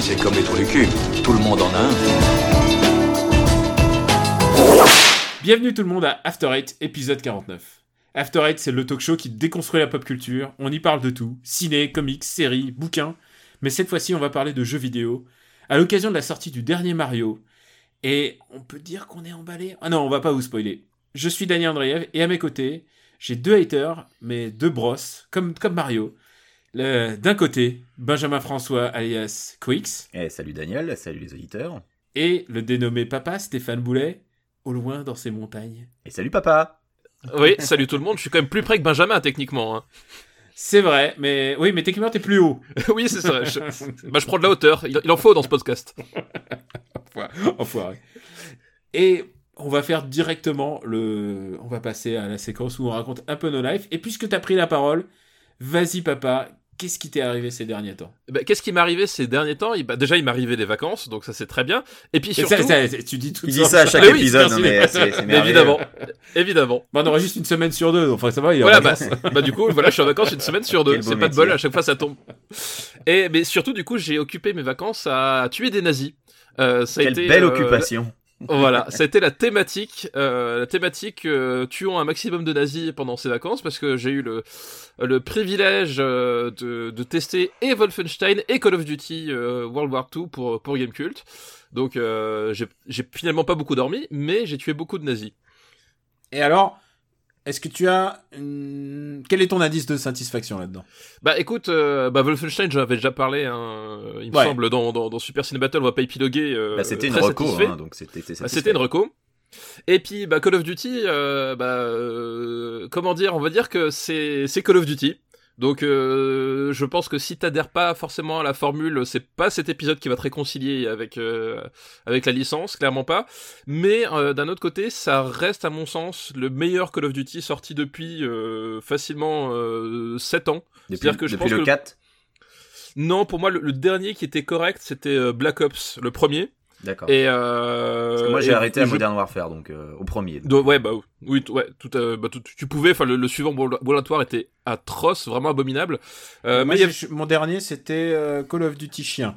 c'est comme les trous du cul. Tout le monde en a un. Bienvenue tout le monde à After Eight, épisode 49. After Eight, c'est le talk show qui déconstruit la pop culture. On y parle de tout ciné, comics, séries, bouquins. Mais cette fois-ci, on va parler de jeux vidéo. À l'occasion de la sortie du dernier Mario. Et on peut dire qu'on est emballé. Ah non, on va pas vous spoiler. Je suis Daniel Andreev et à mes côtés, j'ai deux haters, mais deux brosses, comme Mario. D'un côté, Benjamin François alias Quix. Eh, salut Daniel, salut les auditeurs. Et le dénommé papa Stéphane Boulet, au loin dans ses montagnes. Et salut papa. Oui, salut tout le monde, je suis quand même plus près que Benjamin techniquement. hein. C'est vrai, mais oui, mais techniquement t'es plus haut. oui, c'est ça. Je... Bah, je prends de la hauteur, il, il en faut dans ce podcast. Enfoiré. Et on va faire directement le. On va passer à la séquence où on raconte un peu nos lives. Et puisque t'as pris la parole, vas-y papa, qu'est-ce qui t'est arrivé ces derniers temps? Bah, Qu'est-ce qui m'est arrivé ces derniers temps? Il- bah, Déjà, il m'est arrivé des vacances, donc ça c'est très bien. Et puis Et surtout, ça, ça, tu dis tout Il dit ça à chaque oui, épisode, mais c'est évidemment, évidemment. Bon, on aurait juste une semaine sur deux, donc enfin, ça va, il Voilà, pas bah, bah du coup, voilà, je suis en vacances une semaine sur deux. Quel C'est pas de bol, à chaque fois ça tombe. Et mais surtout, du coup, j'ai occupé mes vacances à tuer des nazis. Euh, ça a Quelle été, belle euh, occupation. Voilà, ça a été la thématique, euh, la thématique euh, tuons un maximum de nazis pendant ces vacances parce que j'ai eu le le privilège euh, de, de tester et Wolfenstein et Call of Duty euh, World War II pour pour Gamecult. Donc euh, j'ai finalement pas beaucoup dormi, mais j'ai tué beaucoup de nazis. Et alors, est-ce que tu as. une- Quel est ton indice de satisfaction là-dedans? Bah écoute, euh, bah Wolfenstein, j'en avais déjà parlé, hein, il me Ouais. semble dans, dans dans Super Ciné Battle, on va pas épiloguer. euh, Bah, c'était une reco, hein, donc c'était c'était Bah. C'était une reco. Et puis bah, Call of Duty, euh, bah, euh, comment dire, on va dire que c'est Call of Duty. Donc euh, je pense que si t'adhères pas forcément à la formule, c'est pas cet épisode qui va te réconcilier avec euh, avec la licence, clairement pas. Mais euh, d'un autre côté, ça reste à mon sens le meilleur Call of Duty sorti depuis facilement euh, 7 ans. Depuis, c'est-à-dire que je depuis pense le que- 4 Non, pour moi le, le dernier qui était correct, c'était Black Ops, le premier. D'accord. Et euh, Parce que moi j'ai arrêté à je Modern Warfare, donc euh, au premier. Donc, ouais, bah oui, ouais, tout, euh, bah, tout- tu pouvais. Enfin, le, le suivant Volatoire était atroce, vraiment abominable. Euh, Moi, mais avait Mon dernier, c'était euh, Call of Duty Chien.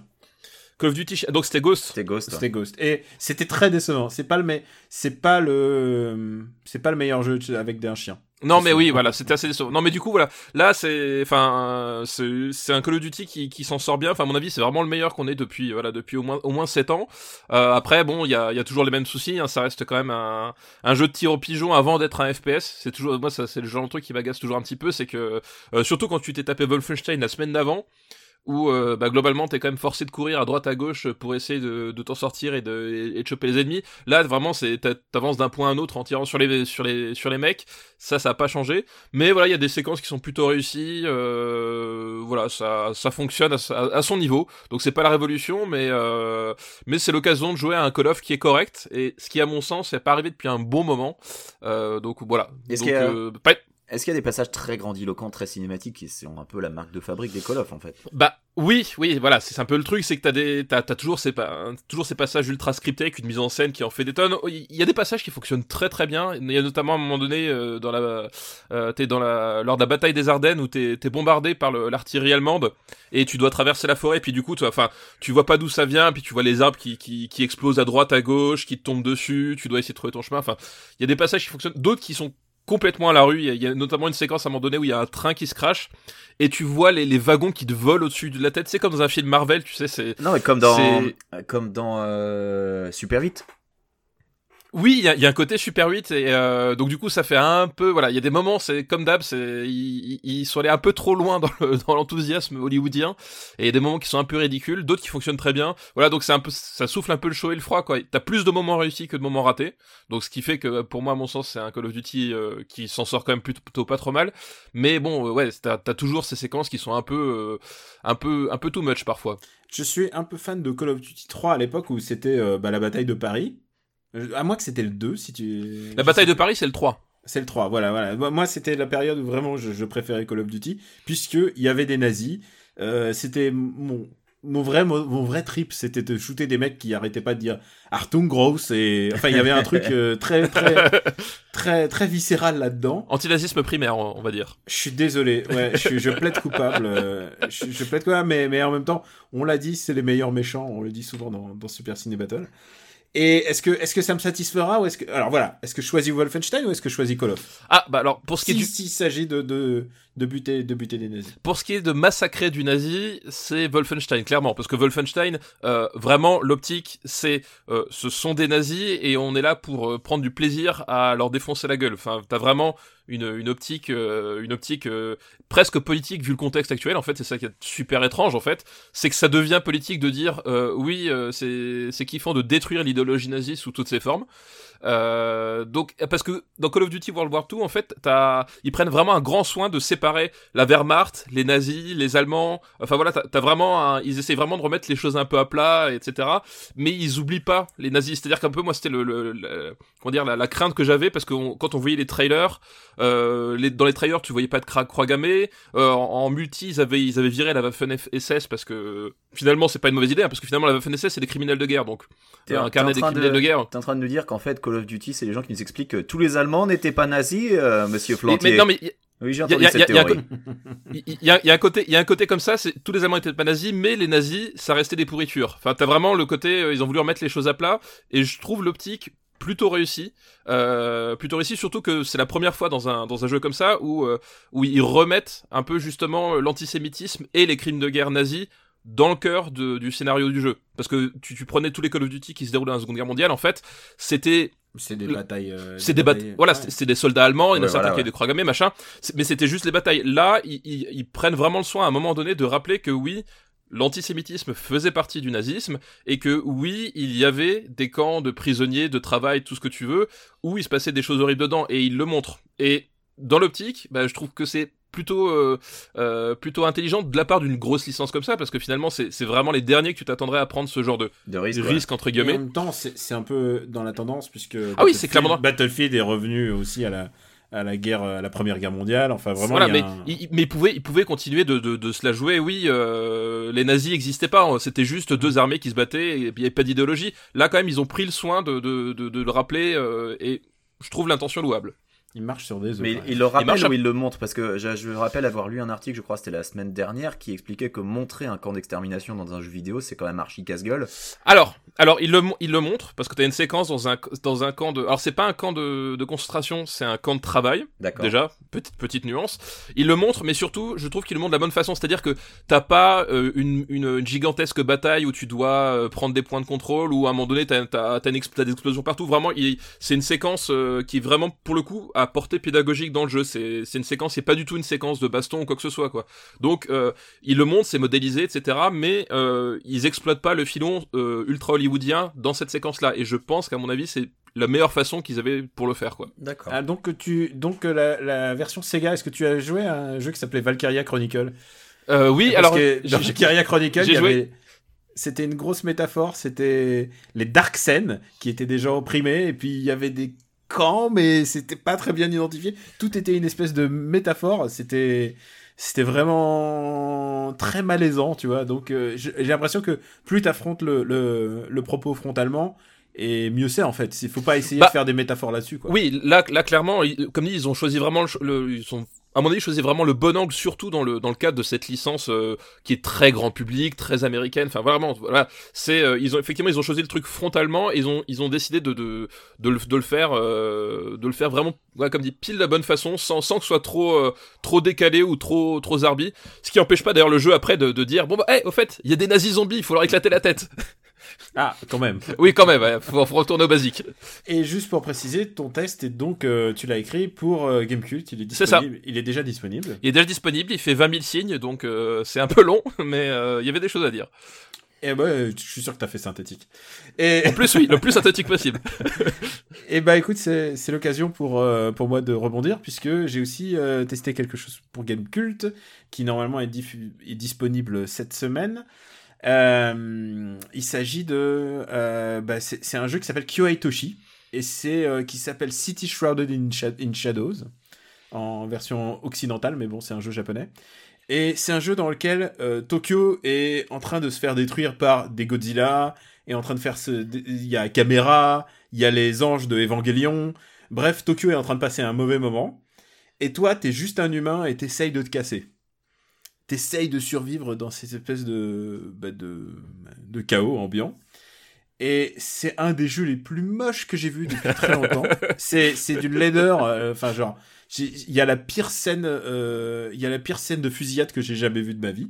Call of Duty, donc c'était Ghost. C'était Ghost. C'était Ghost. Et c'était très décevant. C'est pas le, mais c'est pas le, c'est pas le meilleur jeu avec un chien. Non, mais oui, voilà, c'était assez décevant. Non, mais du coup, voilà, là, c'est, enfin, euh, c'est c'est un Call of Duty qui, qui s'en sort bien. Enfin, à mon avis, c'est vraiment le meilleur qu'on ait depuis, voilà, depuis au moins au moins sept ans. Euh, après, bon, il y a, y a toujours les mêmes soucis. Hein, ça reste quand même un, un jeu de tir au pigeon avant d'être un FPS. C'est toujours, moi, ça, c'est le genre de truc qui m'agace toujours un petit peu, c'est que euh, surtout quand tu t'es tapé Wolfenstein la semaine d'avant. Où euh, bah, globalement t'es quand même forcé de courir à droite à gauche pour essayer de, de t'en sortir et de, et de choper les ennemis. Là vraiment c'est t'a- t'avances d'un point à un autre en tirant sur les sur les sur les mecs. Ça ça a pas changé. Mais voilà il y a des séquences qui sont plutôt réussies. Euh, voilà ça ça fonctionne à son niveau. Donc c'est pas la révolution mais euh, mais c'est l'occasion de jouer à un Call of qui est correct et ce qui à mon sens n'est pas arrivé depuis un bon moment. Euh, donc voilà. Est-ce Donc, Est-ce qu'il y a des passages très grandiloquents, très cinématiques qui sont un peu la marque de fabrique des Call of en fait? Bah oui, oui, voilà, c'est un peu le truc, c'est que t'as des, t'as, toujours ces, toujours ces passages ultra scriptés avec une mise en scène qui en fait des tonnes. Oh, Il y a des passages qui fonctionnent très très bien. Il y a notamment à un moment donné euh, dans la, euh, t'es dans la, lors de la bataille des Ardennes où t'es, t'es bombardé par le- l'artillerie allemande et tu dois traverser la forêt. Puis du coup, enfin, tu vois pas d'où ça vient. Puis tu vois les arbres qui, qui, qui explosent à droite, à gauche, qui tombent dessus. Tu dois essayer de trouver ton chemin. Enfin, il y a des passages qui fonctionnent, d'autres qui sont complètement à la rue. Il y, a, notamment une séquence à un moment donné où il y a un train qui se crache et tu vois les, les wagons qui te volent au-dessus de la tête. C'est comme dans un film Marvel, tu sais. C'est Non, mais comme dans, comme dans euh, Super 8. Oui, il y y a un côté Super 8 et euh, donc du coup ça fait un peu voilà, il y a des moments c'est comme d'hab, c'est ils, sont allés un peu trop loin dans le dans l'enthousiasme hollywoodien et y a des moments qui sont un peu ridicules, d'autres qui fonctionnent très bien. Voilà, donc c'est un peu ça souffle un peu le chaud et le froid quoi. T'as plus de moments réussis que de moments ratés. Donc ce qui fait que pour moi à mon sens, c'est un Call of Duty euh, qui s'en sort quand même plutôt, pas trop mal. Mais bon, euh, ouais, t'as as toujours ces séquences qui sont un peu euh, un peu un peu too much parfois. Je suis un peu fan de Call of Duty 3 à l'époque où c'était euh, bah, la bataille de Paris. Euh, À moins que c'était le 2, si tu... La bataille de Paris, c'est le 3. C'est le 3, voilà, voilà. Moi, c'était la période où vraiment je, je préférais Call of Duty, puisqu'il y avait des nazis. Euh, c'était mon... mon vrai, mon, mon vrai trip, c'était de shooter des mecs qui arrêtaient pas de dire Artung Gross et enfin il y avait un truc euh, très très très très viscéral là-dedans. Antinazisme primaire, on va dire. Je suis désolé, ouais, je, plaide coupable, euh, je, je plaide coupable, mais, mais en même temps, on l'a dit, c'est les meilleurs méchants, on le dit souvent dans, dans Super Ciné Battle. Et est-ce que, est-ce que ça me satisfera ou est-ce que, alors voilà, est-ce que je choisis Wolfenstein ou est-ce que je choisis Call of? Ah, bah alors, pour ce qui est du, s'il s'agit de, de, de buter, de buter des nazis. pour ce qui est de massacrer du nazi, c'est Wolfenstein, clairement, parce que Wolfenstein, euh, vraiment, l'optique, c'est, euh, ce sont des nazis et on est là pour euh, prendre du plaisir à leur défoncer la gueule. Enfin, t'as vraiment une, une optique, euh, une optique euh, presque politique vu le contexte actuel. En fait, c'est ça qui est super étrange. En fait, c'est que ça devient politique de dire, oui, c'est, c'est kiffant de détruire l'idéologie nazie sous toutes ses formes. Euh, donc parce que dans Call of Duty World War II en fait t'as ils prennent vraiment un grand soin de séparer la Wehrmacht les nazis les allemands. Enfin voilà t'as vraiment un- ils essaient vraiment de remettre les choses un peu à plat etc mais ils oublient pas les nazis. C'est à dire qu'un peu moi c'était le, le- le- comment dire la, la crainte que j'avais parce que on- quand on voyait les trailers euh, les, dans les trailers tu voyais pas de cra- croix gammée. Euh, en, en multi ils avaient ils avaient viré la Waffen SS parce que finalement c'est pas une mauvaise idée hein, parce que finalement la Waffen SS c'est des criminels de guerre donc. T'es- un carnet des criminels de, guerre. T'es en train de nous dire qu'en fait, Call of Duty, c'est les gens qui nous expliquent que tous les Allemands n'étaient pas nazis, euh, monsieur Flantier. mais non mais Oui, j'ai entendu cette théorie. il il y, a, il y a un côté il y a un côté comme ça c'est tous les allemands étaient pas nazis mais les nazis ça restait des pourritures enfin t'as vraiment le côté euh, ils ont voulu remettre les choses à plat et je trouve l'optique plutôt réussi euh, plutôt réussi surtout que c'est la première fois dans un dans un jeu comme ça où euh, où ils remettent un peu justement l'antisémitisme et les crimes de guerre nazis dans le cœur de- du scénario du jeu parce que tu, tu prenais tous les Call of Duty qui se déroulaient dans la Seconde Guerre mondiale en fait c'était C'est des Le- batailles. euh, c'est des batailles. Voilà, ouais. c'est- des soldats allemands. Il y en a certains qui ouais. des croix gammées, machin. Mais c'était juste les batailles. Là, ils, ils- ils prennent vraiment le soin à un moment donné de rappeler que oui, l'antisémitisme faisait partie du nazisme et que oui, il y avait des camps de prisonniers, de travail, tout ce que tu veux, où il se passait des choses horribles dedans et ils le montrent. Et dans l'optique, bah, je trouve que c'est plutôt euh, euh, plutôt intelligent de la part d'une grosse licence comme ça parce que finalement c'est c'est vraiment les derniers que tu t'attendrais à prendre ce genre de De risque. ouais. entre Et en guillemets même temps, c'est c'est un peu dans la tendance puisque. Ah oui, c'est Battlefield- clairement dans- Battlefield est revenu aussi à la à la guerre, à la première guerre mondiale. Enfin, vraiment. Voilà, il y a mais un- il, mais il pouvait, il pouvait continuer de, de, de se la jouer. Oui, euh, les nazis n'existaient pas. hein. C'était juste deux armées qui se battaient et il n'y avait pas d'idéologie. Là, quand même, ils ont pris le soin de, de, de, de le rappeler euh, et je trouve l'intention louable. Il marche sur des œufs. Mais il, le rappelle ou il le montre Parce que je, je me rappelle avoir lu un article, je crois que c'était la semaine dernière, qui expliquait que montrer un camp d'extermination dans un jeu vidéo, c'est quand même archi casse-gueule. Alors, alors il le, il le montre parce que tu as une séquence dans un, dans un camp de. Alors, c'est pas un camp de, de concentration, c'est un camp de travail. D'accord. Déjà, petite petite nuance. Il le montre, mais surtout, je trouve qu'il le montre de la bonne façon. C'est-à-dire que t'as pas euh, une, une, une gigantesque bataille où tu dois euh, prendre des points de contrôle ou à un moment donné t'as t'as des explosions partout. Vraiment, c'est une séquence euh, qui est vraiment pour le coup à portée pédagogique dans le jeu. C'est c'est une séquence, c'est pas du tout une séquence de baston ou quoi que ce soit quoi. Donc euh, il le montre, c'est modélisé, etc. Mais euh, ils exploitent pas le filon euh, ultra hollywoodien dans cette séquence-là. Et je pense qu'à mon avis, c'est la meilleure façon qu'ils avaient pour le faire quoi. D'accord. Ah, donc tu donc la, la version Sega, est-ce que tu as joué à un jeu qui s'appelait Valkyria Chronicle? Euh, oui, Parce alors que dans Valkyria Chronicle, j'ai joué- avait- c'était une grosse métaphore, c'était les Dark Sen qui étaient des gens opprimés et puis il y avait des mais c'était pas très bien identifié. Tout était une espèce de métaphore, c'était c'était vraiment très malaisant, tu vois. Donc euh, j'ai l'impression que plus tu affrontes le, le, le propos frontalement et mieux c'est en fait. Il faut pas essayer Bah, de faire des métaphores là-dessus quoi. Oui, là, là clairement, ils- comme dit, ils ont choisi vraiment le, le- ils sont, à mon avis, choisi vraiment le bon angle, surtout dans le dans le cadre de cette licence euh, qui est très grand public, très américaine. Enfin, vraiment, voilà, c'est, euh, ils ont effectivement, ils ont choisi le truc frontalement. Ils ont ils ont décidé de de de le, de le faire euh, de le faire vraiment, ouais, comme dit, pile de la bonne façon, sans sans que ce soit trop euh, trop décalé ou trop trop zarbi. Ce qui empêche pas d'ailleurs le jeu après de, de dire bon bah, hey, au fait, il y a des nazis zombies, il faut leur éclater la tête. Ah, quand même. oui, quand même, faut, faut retourner au basique. Et juste pour préciser, ton test est donc, euh, tu l'as écrit pour euh, Gamecult, il est C'est ça. il est déjà disponible. Il est déjà disponible, il fait 20 000 signes, donc euh, c'est un peu long, mais euh, il y avait des choses à dire. Et bah, je suis sûr que t'as fait synthétique. Et, En plus, oui, le plus synthétique possible. et bah écoute, c'est c'est l'occasion pour, euh, pour moi de rebondir, puisque j'ai aussi euh, testé quelque chose pour Gamecult, qui normalement est, diffu- est disponible cette semaine. Euh, il s'agit de... euh, bah, c'est un jeu qui s'appelle Kyoei Toshi, et c'est euh, qui s'appelle City Shrouded in, Sha- in Shadows. en version occidentale, mais bon, c'est un jeu japonais. Et c'est un jeu dans lequel Tokyo est en train de se faire détruire par des Godzilla, est en train de faire. Il y a Caméra, il y a les anges de Evangelion. Bref, Tokyo est en train de passer un mauvais moment. Et toi, t'es juste un humain et t'essayes de te casser. T'essayes de survivre dans ces espèces de, bah, de, de chaos ambiant. Et c'est un des jeux les plus moches que j'ai vu depuis très longtemps. c'est c'est d'une laideur. euh, Enfin, genre, il y a la pire scène. euh, Il y a la pire scène de fusillade que j'ai jamais vue de ma vie.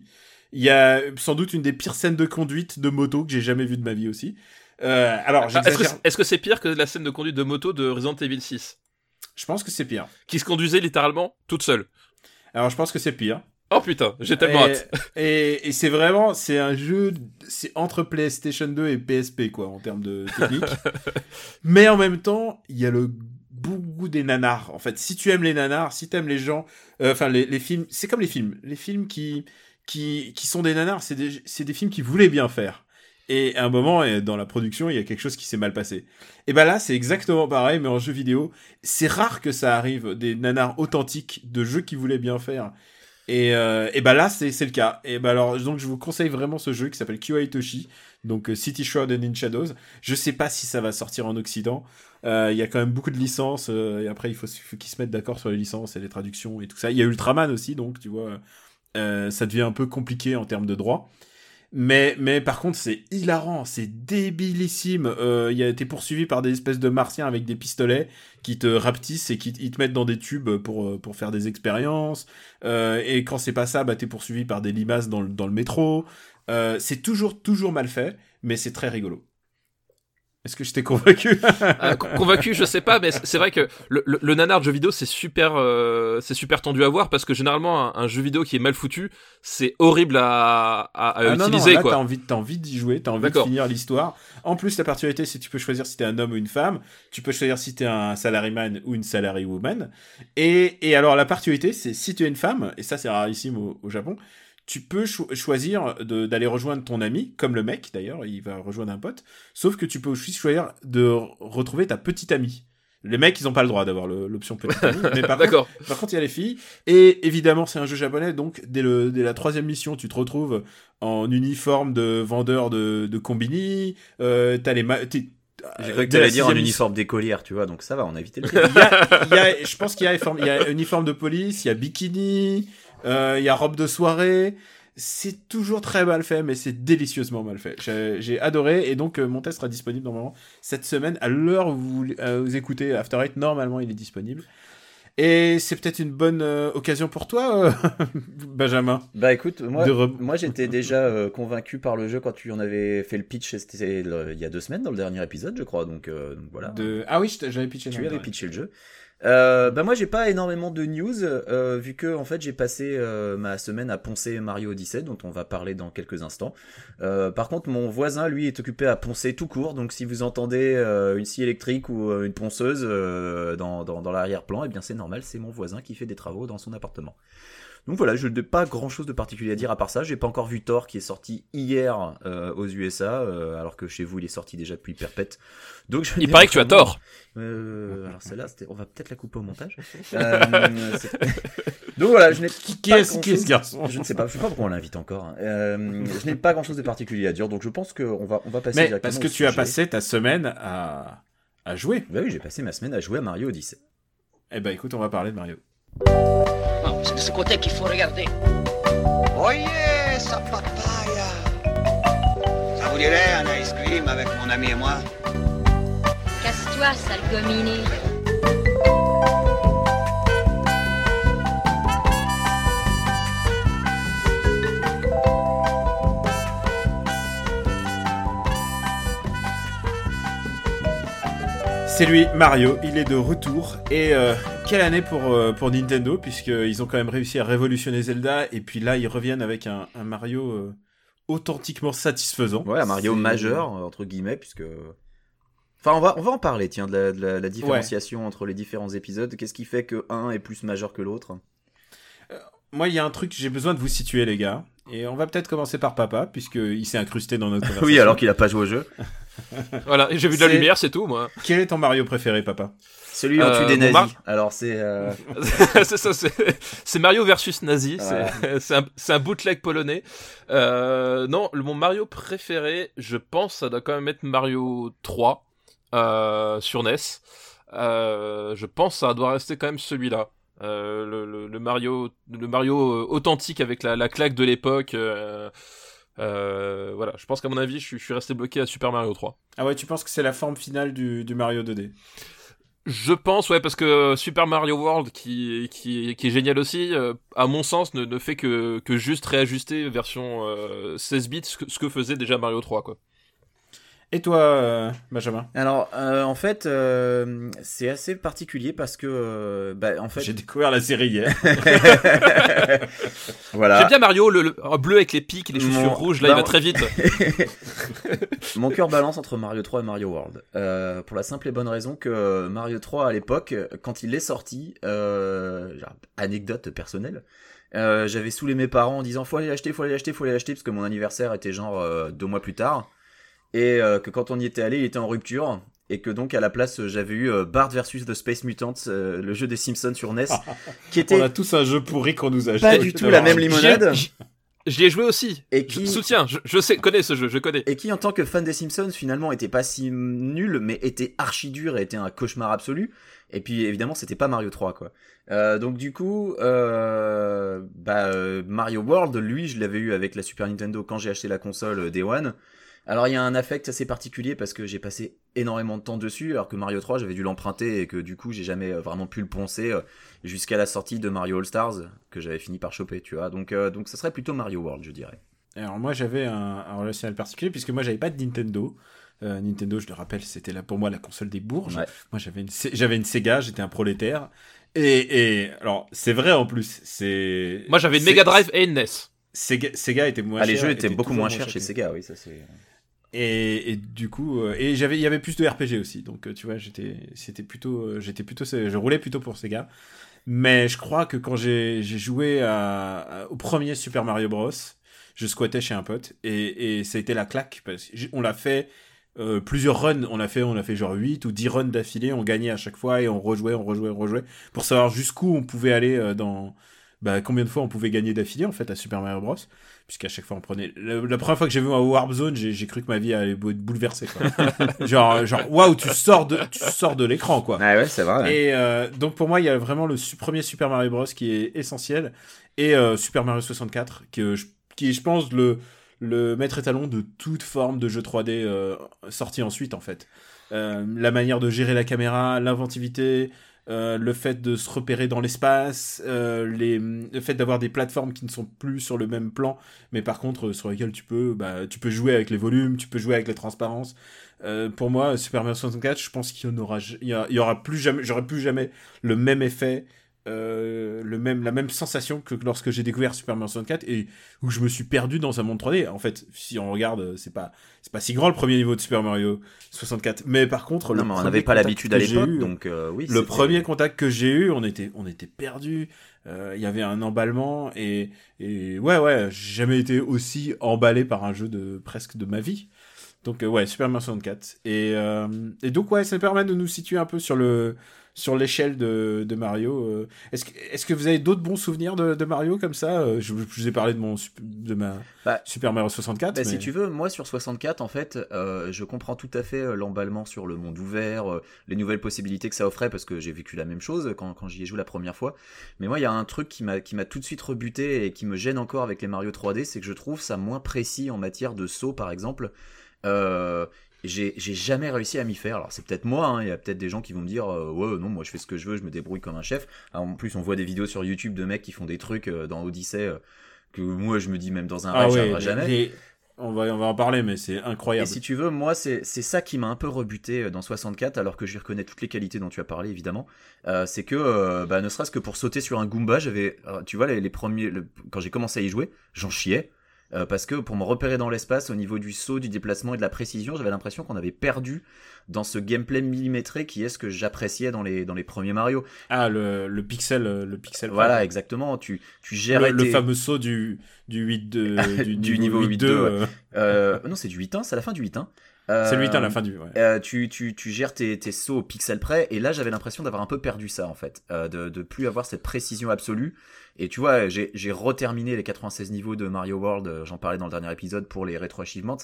Il y a sans doute une des pires scènes de conduite de moto que j'ai jamais vue de ma vie aussi. Euh, alors, Ah, Est-ce que c'est- est-ce que c'est pire que la scène de conduite de moto de Resident Evil 6 Je pense que c'est pire. Qui se conduisait littéralement toute seule. Alors, je pense que c'est pire. Oh putain, j'ai tellement et, hâte. Et, et c'est vraiment, c'est un jeu, c'est entre PlayStation 2 et PSP, quoi, en termes de technique. Mais en même temps, il y a le goût des nanars. En fait, si tu aimes les nanars, si tu aimes les gens, euh, enfin, les, les films, c'est comme les films. Les films qui, qui, qui sont des nanars, c'est des, des films qui voulaient bien faire. Et à un moment, et dans la production, il y a quelque chose qui s'est mal passé. Et ben là, c'est exactement pareil, mais en jeu vidéo. C'est rare que ça arrive, des nanars authentiques de jeux qui voulaient bien faire. Et, euh, et bah là, c'est le cas. Et bah alors, donc je vous conseille vraiment ce jeu qui s'appelle Kyoai Toshi, donc euh, City Shrouded in Shadows. Je sais pas si ça va sortir en Occident. Euh, Il y a quand même beaucoup de licences, euh, et après il faut, faut qu'ils se mettent d'accord sur les licences et les traductions et tout ça. Il y a Ultraman aussi, donc tu vois, euh, ça devient un peu compliqué en termes de droit. Mais, mais par contre, c'est hilarant, c'est débilissime. Euh, Il y a été poursuivi par des espèces de martiens avec des pistolets qui te rapetissent et qui te mettent dans des tubes pour, euh, pour faire des expériences. Euh, et quand c'est pas ça, bah, t'es poursuivi par des limaces dans le, dans le métro. Euh, c'est toujours, toujours mal fait, mais c'est très rigolo. Est-ce que je t'ai convaincu Euh, con- convaincu, je sais pas, mais c'est vrai que le, le, le nanar de jeu vidéo, c'est super, euh, c'est super tendu à voir parce que généralement, un, un jeu vidéo qui est mal foutu, c'est horrible à, à, à Ah non, non, utiliser, là, quoi. t'as envie, t'as envie d'y jouer, t'as envie de finir l'histoire. En plus, la particularité, c'est que tu peux choisir si t'es un homme ou une femme. Tu peux choisir si t'es un salaryman ou une salary woman. Et, et alors, la particularité, c'est si tu es une femme, et ça, c'est rarissime au, au Japon, tu peux cho- choisir de- d'aller rejoindre ton ami, comme le mec d'ailleurs, il va rejoindre un pote. Sauf que tu peux aussi choisir de re- retrouver ta petite amie. Les mecs, ils ont pas le droit d'avoir l'option petite amie. Mais par contre, D'accord. par contre, il y a les filles. Et évidemment, c'est un jeu japonais, donc dès, le, dès la troisième mission, tu te retrouves en uniforme de vendeur de, de combini. Euh, t'as les ma- t'es- J'ai euh, cru que dès la t'allais dire en uniforme d'écolière, tu vois, donc ça va, on a évité le il y a, il y a- je pense qu'il y a, uniforme- il y a uniforme de police, il y a bikini, euh, il y a robe de soirée. C'est toujours très mal fait, mais c'est délicieusement mal fait. J'ai adoré, et donc euh, mon test sera disponible normalement cette semaine. À l'heure où vous, euh, vous écoutez After Eight, normalement il est disponible. Et c'est peut-être une bonne euh, occasion pour toi, euh, Benjamin. Bah écoute, moi, j'étais déjà euh, convaincu par le jeu quand tu en avais fait le pitch, le- il y a deux semaines dans le dernier épisode, je crois, donc, euh, donc voilà. de... Ah oui, j'avais pitché. Tu avais pitché le jeu. Euh, bah moi j'ai pas énormément de news euh, vu que en fait j'ai passé euh, ma semaine à poncer Mario Odyssey dont on va parler dans quelques instants. Euh, par contre mon voisin lui est occupé à poncer tout court donc si vous entendez une scie électrique ou une ponceuse dans, dans, dans l'arrière-plan et bien c'est normal c'est mon voisin qui fait des travaux dans son appartement. Donc voilà, je n'ai pas grand chose de particulier à dire à part ça. J'ai pas encore vu Thor qui est sorti hier euh, aux USA, euh, alors que chez vous il est sorti déjà depuis perpète. Donc je Il paraît que tu as tort. euh, alors celle-là, on va peut-être la couper au montage. Euh, Donc voilà, je n'ai Qui, qui pas est, qui est ce garçon Je ne sais pas, je sais pas pourquoi on l'invite encore. hein. Euh, je n'ai pas grand-chose de particulier à dire, donc je pense qu'on va, on va passer Mais directement parce que au tu as passé ta semaine à, à jouer. Bah oui, j'ai passé ma semaine à jouer à Mario Odyssey. Eh ben écoute, on va parler de Mario. C'est de ce côté qu'il faut regarder. Oyez, sa papaya. Ça vous dirait un ice cream avec mon ami et moi? Casse-toi, sale gominé. C'est lui, Mario, il est de retour. Et euh, quelle année pour, euh, pour Nintendo, puisqu'ils ont quand même réussi à révolutionner Zelda, et puis là, ils reviennent avec un, un Mario euh, authentiquement satisfaisant. Ouais, un Mario C'est- majeur, entre guillemets, puisque... Enfin, on va, on va en parler, tiens, de la, de la- la différenciation entre les différents épisodes. Qu'est-ce qui fait que un est plus majeur que l'autre? Moi, il y a un truc, j'ai besoin de vous situer, les gars. Et on va peut-être commencer par papa, puisqu'il s'est incrusté dans notre conversation. Oui, alors qu'il a pas joué au jeu. Voilà, j'ai vu de la lumière, c'est tout, moi. Quel est ton Mario préféré, papa Celui où on Euh, tue des nazis. Mar- Alors c'est. euh, c'est ça, c'est Mario versus Nazi. Voilà. C'est un, bootleg polonais. Euh, non, le- mon Mario préféré, je pense, ça doit quand même être Mario 3 euh, sur NES. Euh, je pense ça doit rester quand même celui-là. Euh, le, le- le Mario, le Mario authentique avec la, la claque de l'époque. Euh, voilà, je pense qu'à mon avis, je, suis- je suis resté bloqué à Super Mario 3. Ah ouais, tu penses que c'est la forme finale du, du Mario 2D Je pense, ouais, parce que Super Mario World, qui, qui, qui est génial aussi, euh, à mon sens, ne, ne fait que, que juste réajuster version euh, 16 bits, ce que, ce que faisait déjà Mario 3, quoi. Et toi, euh, Benjamin Alors euh, en fait, euh, c'est assez particulier parce que euh, bah, en fait. J'ai découvert la série hier. voilà. J'aime bien Mario, le, bleu avec les pics et les chaussures Mon- rouges, là, il va très vite. Mon cœur balance entre Mario 3 et Mario World. Euh, pour la simple et bonne raison que Mario 3 à l'époque, quand il est sorti, euh, genre, anecdote personnelle, euh, j'avais saoulé mes parents en disant faut aller l'acheter, faut aller l'acheter, faut aller l'acheter parce que mon anniversaire était genre euh, deux mois plus tard et euh, que quand on y était allé, il était en rupture. Et que donc à la place euh, j'avais eu euh, Bart versus The Space Mutants, euh, le jeu des Simpsons sur NES, qui On était a tous un jeu pourri qu'on nous a pas du tout la même limonade. J'y ai- joué aussi. et Je qui soutiens, je, je sais, connais ce jeu, je connais. et qui en tant que fan des Simpsons finalement était pas si nul mais était archi dur et était un cauchemar absolu. Et puis évidemment c'était pas Mario 3 quoi. Euh, donc du coup euh, bah, euh, Mario World lui je l'avais eu avec la Super Nintendo quand j'ai acheté la console euh, Day One alors il y a un affect assez particulier parce que j'ai passé énormément de temps dessus alors que Mario 3 j'avais dû l'emprunter et que du coup j'ai jamais euh, vraiment pu le poncer euh, jusqu'à la sortie de Mario All Stars que j'avais fini par choper tu vois donc euh, donc ça serait plutôt Mario World je dirais Alors moi j'avais un, un relationnel particulier puisque moi j'avais pas de Nintendo. Euh, Nintendo, je le rappelle, c'était là pour moi la console des bourges. Ouais. Moi j'avais une, j'avais une Sega, j'étais un prolétaire. Et, et alors c'est vrai en plus, c'est. Moi, j'avais une Mega Drive et une NES. Sega, Sega était moins ah, cher. les jeux étaient beaucoup toujours moins chers chez Sega oui ça c'est Et, du coup, euh, et j'avais, il y avait plus de RPG aussi, donc euh, tu vois, j'étais, c'était plutôt, euh, j'étais plutôt, je roulais plutôt pour Sega. Mais je crois que quand j'ai, joué au premier Super Mario Bros, je squattais chez un pote et, et ça a été la claque parce qu'on l'a fait plusieurs runs, on a fait, on a fait genre 8 ou 10 runs d'affilée, on gagnait à chaque fois et on rejouait, on rejouait, on rejouait pour savoir jusqu'où on pouvait aller dans, bah, combien de fois on pouvait gagner d'affilée en fait à Super Mario Bros puisqu'à chaque fois on prenait la, la première fois que j'ai vu un Warp Zone j'ai cru que ma vie allait être bouleversée quoi. genre genre waouh tu sors de tu sors de l'écran quoi Ah ouais, c'est vrai. ouais. et euh, donc pour moi il y a vraiment le premier Super Mario Bros qui est essentiel et euh, Super Mario 64 qui, euh, je- qui est je pense le le maître étalon de toute forme de jeu 3D euh, sorti ensuite en fait Euh, la manière de gérer la caméra l'inventivité euh, le fait de se repérer dans l'espace, euh, les, le fait d'avoir des plateformes qui ne sont plus sur le même plan, mais par contre euh, sur lesquelles tu peux, bah, tu peux jouer avec les volumes, tu peux jouer avec les transparences. Euh, pour moi, Super Mario 64, je pense qu'il y en aura, il y, aura plus jamais, j'aurais plus jamais le même effet, euh, le même, la même sensation que lorsque j'ai découvert Super Mario 64 et où je me suis perdu dans un monde 3D. En fait, si on regarde, euh, c'est pas, c'est pas si grand le premier niveau de Super Mario 64, mais par contre, Non, le mais on n'avait pas l'habitude à l'époque, donc euh, oui. le premier contact que j'ai eu, on était, on était perdu. Il y avait un emballement et, et ouais, ouais, j'ai jamais été aussi emballé par un jeu de presque de ma vie. Donc euh, ouais, Super Mario 64. Et, euh, et donc ouais, ça permet de nous situer un peu sur le sur l'échelle de, de Mario. euh. Est-ce que, est-ce que vous avez d'autres bons souvenirs de, de Mario comme ça Euh, je, je vous ai parlé de mon de ma Bah, Super Mario 64. Bah, mais- Si tu veux, moi sur 64, en fait, euh, je comprends tout à fait l'emballement sur le monde ouvert, euh, les nouvelles possibilités que ça offrait, parce que j'ai vécu la même chose quand, quand j'y ai joué la première fois. Mais moi, il y a un truc qui m'a qui m'a tout de suite rebuté et qui me gêne encore avec les Mario 3D, c'est que je trouve ça moins précis en matière de saut, par exemple. Euh, j'ai jamais réussi à m'y faire. Alors c'est peut-être moi, hein, il y a peut-être des gens qui vont me dire euh, ouais non moi je fais ce que je veux, je me débrouille comme un chef. Alors, en plus on voit des vidéos sur YouTube de mecs qui font des trucs euh, dans Odyssey euh, que moi je me dis même dans un ah rêve ouais, j'arriverai les- jamais. les- on va on va en parler, mais c'est Et incroyable. si tu veux, moi, c'est ça qui m'a un peu rebuté dans 64, alors que je reconnais toutes les qualités dont tu as parlé, évidemment. Euh, c'est que, euh, bah, ne serait-ce que pour sauter sur un Goomba, j'avais, tu vois, les, les premiers, le- quand j'ai commencé à y jouer, j'en chiais. Euh, parce que pour me repérer dans l'espace, au niveau du saut, du déplacement et de la précision, j'avais l'impression qu'on avait perdu dans ce gameplay millimétré qui est ce que j'appréciais dans les, dans les premiers Mario. Ah le, le pixel le pixel. Voilà, exactement. Tu, tu le, gérais le tes- fameux saut du, du 8 de, du, Du niveau 8-2, ouais. euh, Euh, non, c'est du 8-1, c'est à la fin du 8-1. C'est le 8 à la Euh, fin du. ouais. euh, tu, tu, tu gères tes, tes sauts au pixel près et là j'avais l'impression d'avoir un peu perdu ça en fait, euh, de, de plus avoir cette précision absolue. Et tu vois, j'ai j'ai reterminé les 96 niveaux de Mario World, j'en parlais dans le dernier épisode pour les rétro achievements.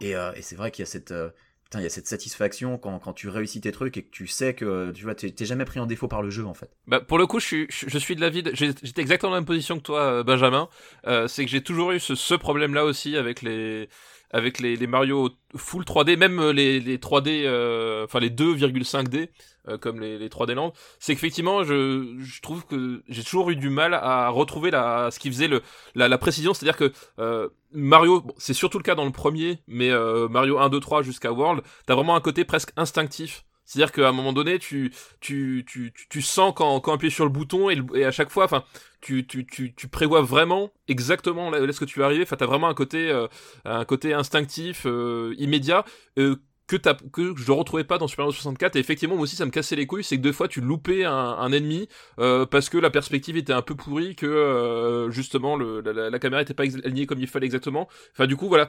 Et, euh, et c'est vrai qu'il y a cette euh, putain, il y a cette satisfaction quand, quand tu réussis tes trucs et que tu sais que tu vois t'es t'es jamais pris en défaut par le jeu en fait. Bah, pour le coup, je suis, je suis de l'avis. de- J'étais exactement dans la même position que toi, Benjamin. Euh, c'est que j'ai toujours eu ce, ce problème-là aussi avec les, avec les, les Mario full 3D, même euh, les, les 3D, euh, enfin les 2,5D, euh, comme les, les 3D Land. C'est qu'effectivement, je, je trouve que j'ai toujours eu du mal à retrouver la, ce qui faisait le, la, la précision. C'est-à-dire que euh, Mario, bon, c'est surtout le cas dans le premier, mais euh, Mario 1, 2, 3 jusqu'à World, t'as vraiment un côté presque instinctif. C'est-à-dire qu'à un moment donné, tu, tu, tu, tu, sens quand, quand appuyer sur le bouton et, à chaque fois, enfin, tu, tu, tu, tu prévois vraiment exactement là, là ce que tu vas arriver. Enfin, t'as vraiment un côté, euh, côté instinctif, euh, immédiat, euh, que, je retrouvais pas dans Super Mario 64. Et effectivement, moi aussi, ça me cassait les couilles. C'est que deux fois, tu loupais un, ennemi euh, parce que la perspective était un peu pourrie, que euh, justement la, caméra était pas alignée comme il fallait exactement. Enfin, du coup, voilà.